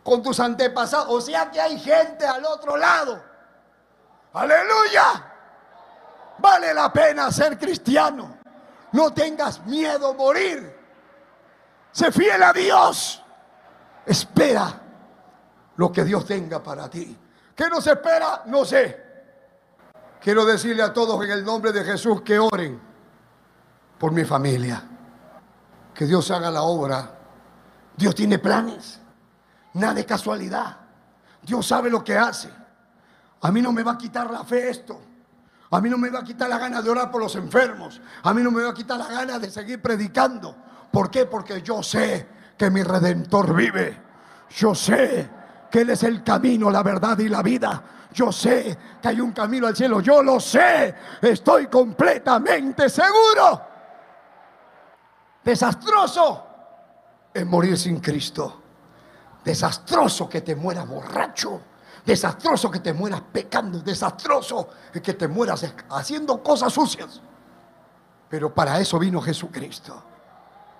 con tus antepasados. O sea que hay gente al otro lado. Aleluya. Vale la pena ser cristiano. No tengas miedo a morir. Sé fiel a Dios. Espera lo que Dios tenga para ti. ¿Qué nos espera? No sé. Quiero decirle a todos en el nombre de Jesús que oren por mi familia. Que Dios haga la obra. Dios tiene planes. Nada de casualidad. Dios sabe lo que hace. A mí no me va a quitar la fe esto. A mí no me va a quitar la gana de orar por los enfermos. A mí no me va a quitar la gana de seguir predicando. ¿Por qué? Porque yo sé que mi redentor vive. Yo sé que Él es el camino, la verdad y la vida. Yo sé que hay un camino al cielo. Yo lo sé. Estoy completamente seguro. Desastroso es morir sin Cristo. Desastroso que te mueras borracho. Desastroso que te mueras pecando. Desastroso es que te mueras haciendo cosas sucias. Pero para eso vino Jesucristo.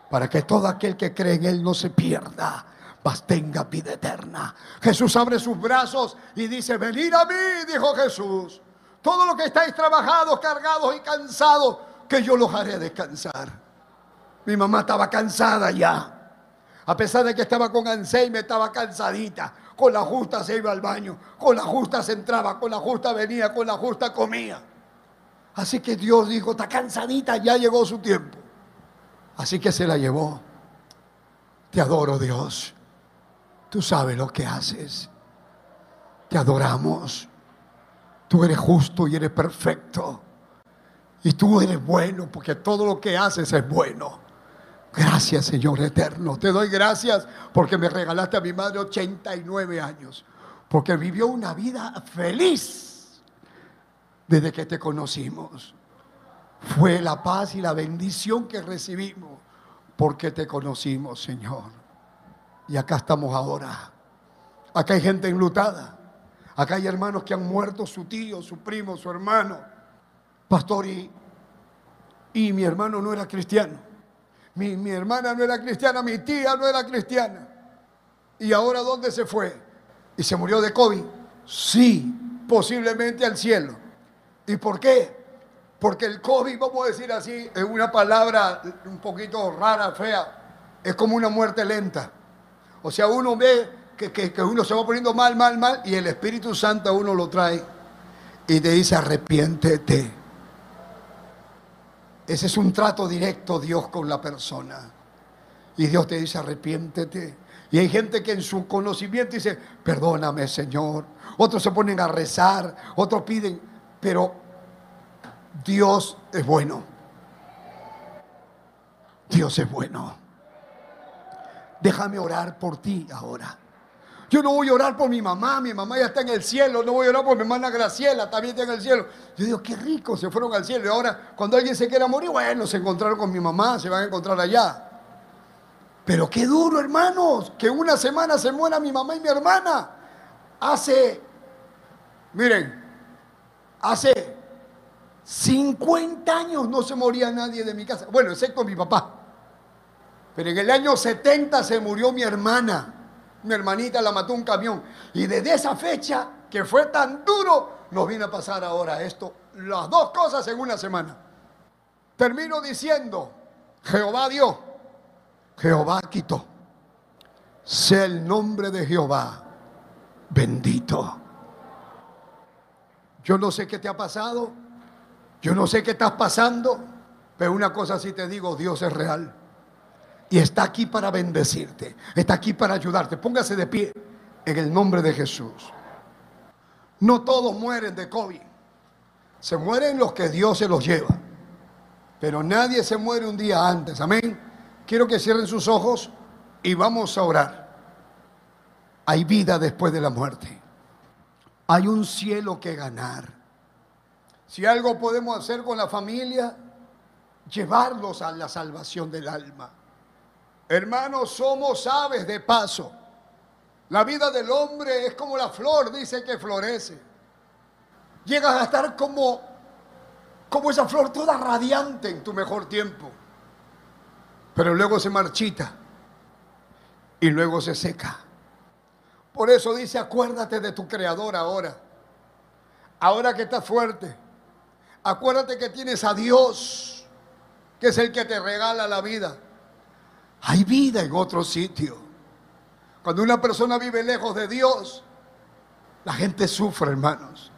Para que todo aquel que cree en Él no se pierda, mas tenga vida eterna. Jesús abre sus brazos y dice, venid a mí, dijo Jesús. Todo lo que estáis trabajados, cargados y cansados, que yo los haré descansar. Mi mamá estaba cansada ya. A pesar de que estaba con Alzheimer, estaba cansadita. Con la justa se iba al baño, con la justa se entraba, con la justa venía, con la justa comía. Así que Dios dijo, está cansadita, ya llegó su tiempo. Así que se la llevó. Te adoro Dios. Tú sabes lo que haces. Te adoramos. Tú eres justo y eres perfecto. Y tú eres bueno porque todo lo que haces es bueno. Gracias, Señor eterno. Te doy gracias porque me regalaste a mi madre 89 años. Porque vivió una vida feliz desde que te conocimos. Fue la paz y la bendición que recibimos porque te conocimos, Señor. Y acá estamos ahora. Acá hay gente enlutada. Acá hay hermanos que han muerto, su tío, su primo, su hermano. Pastor, y, y mi hermano no era cristiano. Mi, mi hermana no era cristiana, mi tía no era cristiana. ¿Y ahora dónde se fue? ¿Y se murió de COVID? Sí, posiblemente al cielo. ¿Y por qué? Porque el COVID, vamos a decir así, es una palabra un poquito rara, fea. Es como una muerte lenta. O sea, uno ve que, uno se va poniendo mal, mal, mal, y el Espíritu Santo a uno lo trae y te dice, arrepiéntete. Ese es un trato directo Dios con la persona. Y Dios te dice, arrepiéntete. Y hay gente que en su conocimiento dice, perdóname Señor. Otros se ponen a rezar, otros piden, pero Dios es bueno. Dios es bueno. Déjame orar por ti ahora. Yo no voy a orar por mi mamá, mi mamá ya está en el cielo, no voy a orar por mi hermana Graciela, también está en el cielo. Yo digo, qué rico, se fueron al cielo. Y ahora, cuando alguien se quiera morir, bueno, se encontraron con mi mamá, se van a encontrar allá. Pero qué duro, hermanos, que una semana se muera mi mamá y mi hermana. Hace, miren, hace 50 años no se moría nadie de mi casa. Bueno, excepto mi papá. Pero en el año 70 se murió mi hermana mi hermanita la mató un camión. Y desde esa fecha, que fue tan duro, nos viene a pasar ahora esto. Las dos cosas en una semana. Termino diciendo, Jehová dio, Jehová quitó. Sea el nombre de Jehová bendito. Yo no sé qué te ha pasado, yo no sé qué estás pasando, pero una cosa sí te digo, Dios es real. Y está aquí para bendecirte. Está aquí para ayudarte. Póngase de pie en el nombre de Jesús. No todos mueren de COVID. Se mueren los que Dios se los lleva. Pero nadie se muere un día antes. Amén. Quiero que cierren sus ojos y vamos a orar. Hay vida después de la muerte. Hay un cielo que ganar. Si algo podemos hacer con la familia, llevarlos a la salvación del alma. Hermanos, somos aves de paso. La vida del hombre es como la flor, dice que florece. Llegas a estar como, como esa flor toda radiante en tu mejor tiempo. Pero luego se marchita y luego se seca. Por eso dice, acuérdate de tu creador ahora. Ahora que estás fuerte. Acuérdate que tienes a Dios, que es el que te regala la vida. Hay vida en otro sitio. Cuando una persona vive lejos de Dios, la gente sufre, hermanos.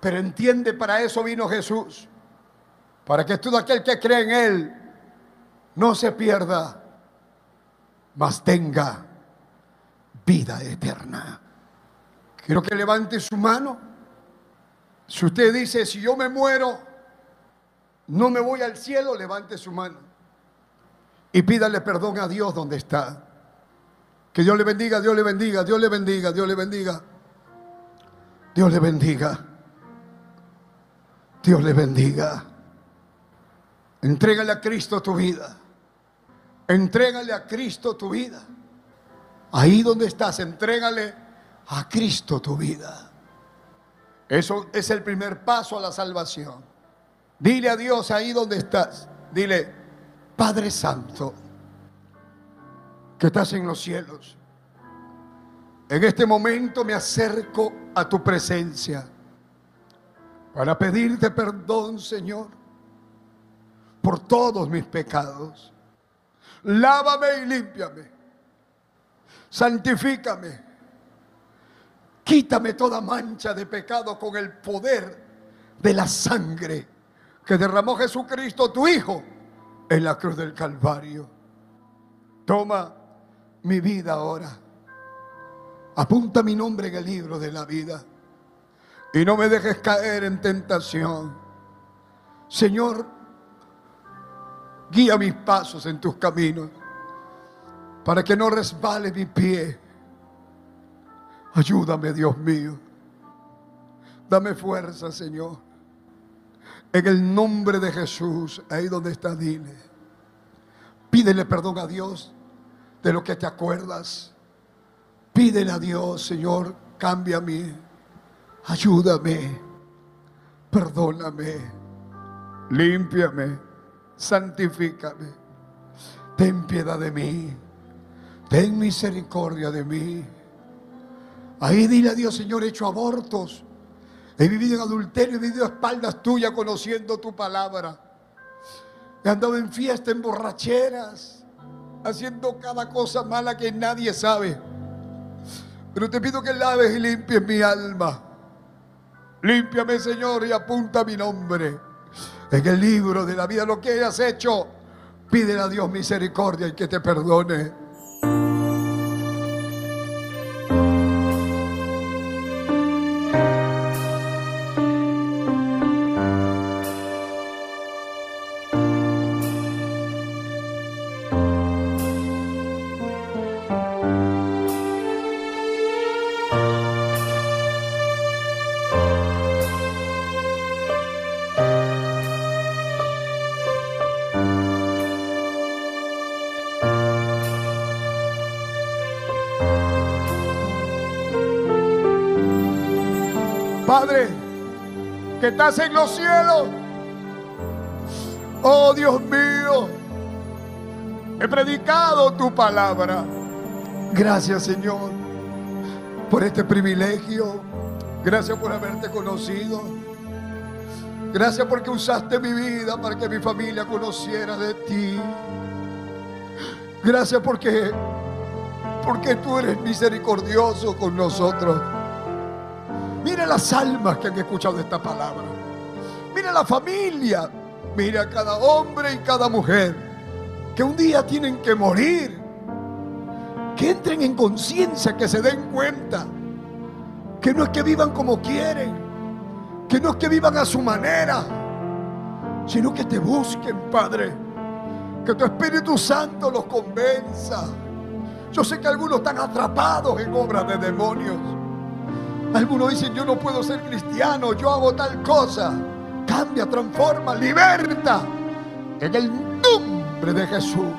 Pero entiende, para eso vino Jesús. Para que todo aquel que cree en Él no se pierda, mas tenga vida eterna. Quiero que levante su mano. Si usted dice, si yo me muero, no me voy al cielo, levante su mano y pídale perdón a Dios donde está. Que Dios le bendiga, Dios le bendiga, Dios le bendiga, Dios le bendiga. Dios le bendiga. Dios le bendiga. Entrégale a Cristo tu vida. Entrégale a Cristo tu vida. Ahí donde estás, entrégale a Cristo tu vida. Eso es el primer paso a la salvación. Dile a Dios ahí donde estás. Dile, Padre Santo, que estás en los cielos, en este momento me acerco a tu presencia para pedirte perdón, Señor, por todos mis pecados. Lávame y límpiame. Santifícame. Quítame toda mancha de pecado con el poder de la sangre que derramó Jesucristo, tu Hijo en la cruz del Calvario. Toma mi vida ahora. Apunta mi nombre en el libro de la vida. Y no me dejes caer en tentación. Señor, guía mis pasos en tus caminos para que no resbale mi pie. Ayúdame, Dios mío. Dame fuerza, Señor. En el nombre de Jesús, ahí donde está, dile. Pídele perdón a Dios de lo que te acuerdas. Pídele a Dios, Señor, cambia mí. ayúdame, perdóname, límpiame, santifícame, ten piedad de mí, ten misericordia de mí. Ahí dile a Dios, Señor, he hecho abortos, he vivido en adulterio, he vivido a espaldas tuyas conociendo tu palabra. He andado en fiesta, en borracheras, haciendo cada cosa mala que nadie sabe. Pero te pido que laves y limpies mi alma. Límpiame, Señor, y apunta mi nombre en el libro de la vida. Lo que hayas hecho, pídele a Dios misericordia y que te perdone. Que estás en los cielos. Oh Dios mío, he predicado tu palabra. Gracias Señor por este privilegio. Gracias por haberte conocido. Gracias porque usaste mi vida para que mi familia conociera de ti. Gracias porque porque tú eres misericordioso con nosotros. Mira las almas que han escuchado esta palabra. Mira la familia. Mira cada hombre y cada mujer que un día tienen que morir. Que entren en conciencia, que se den cuenta. Que no es que vivan como quieren. Que no es que vivan a su manera. Sino que te busquen, Padre. Que tu Espíritu Santo los convenza. Yo sé que algunos están atrapados en obras de demonios. Algunos dicen, yo no puedo ser cristiano, yo hago tal cosa. Cambia, transforma, liberta. En el nombre de Jesús,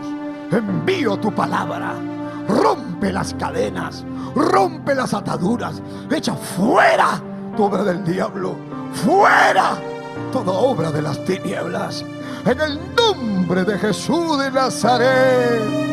envío tu palabra. Rompe las cadenas, rompe las ataduras, echa fuera toda obra del diablo, fuera toda obra de las tinieblas. En el nombre de Jesús de Nazaret.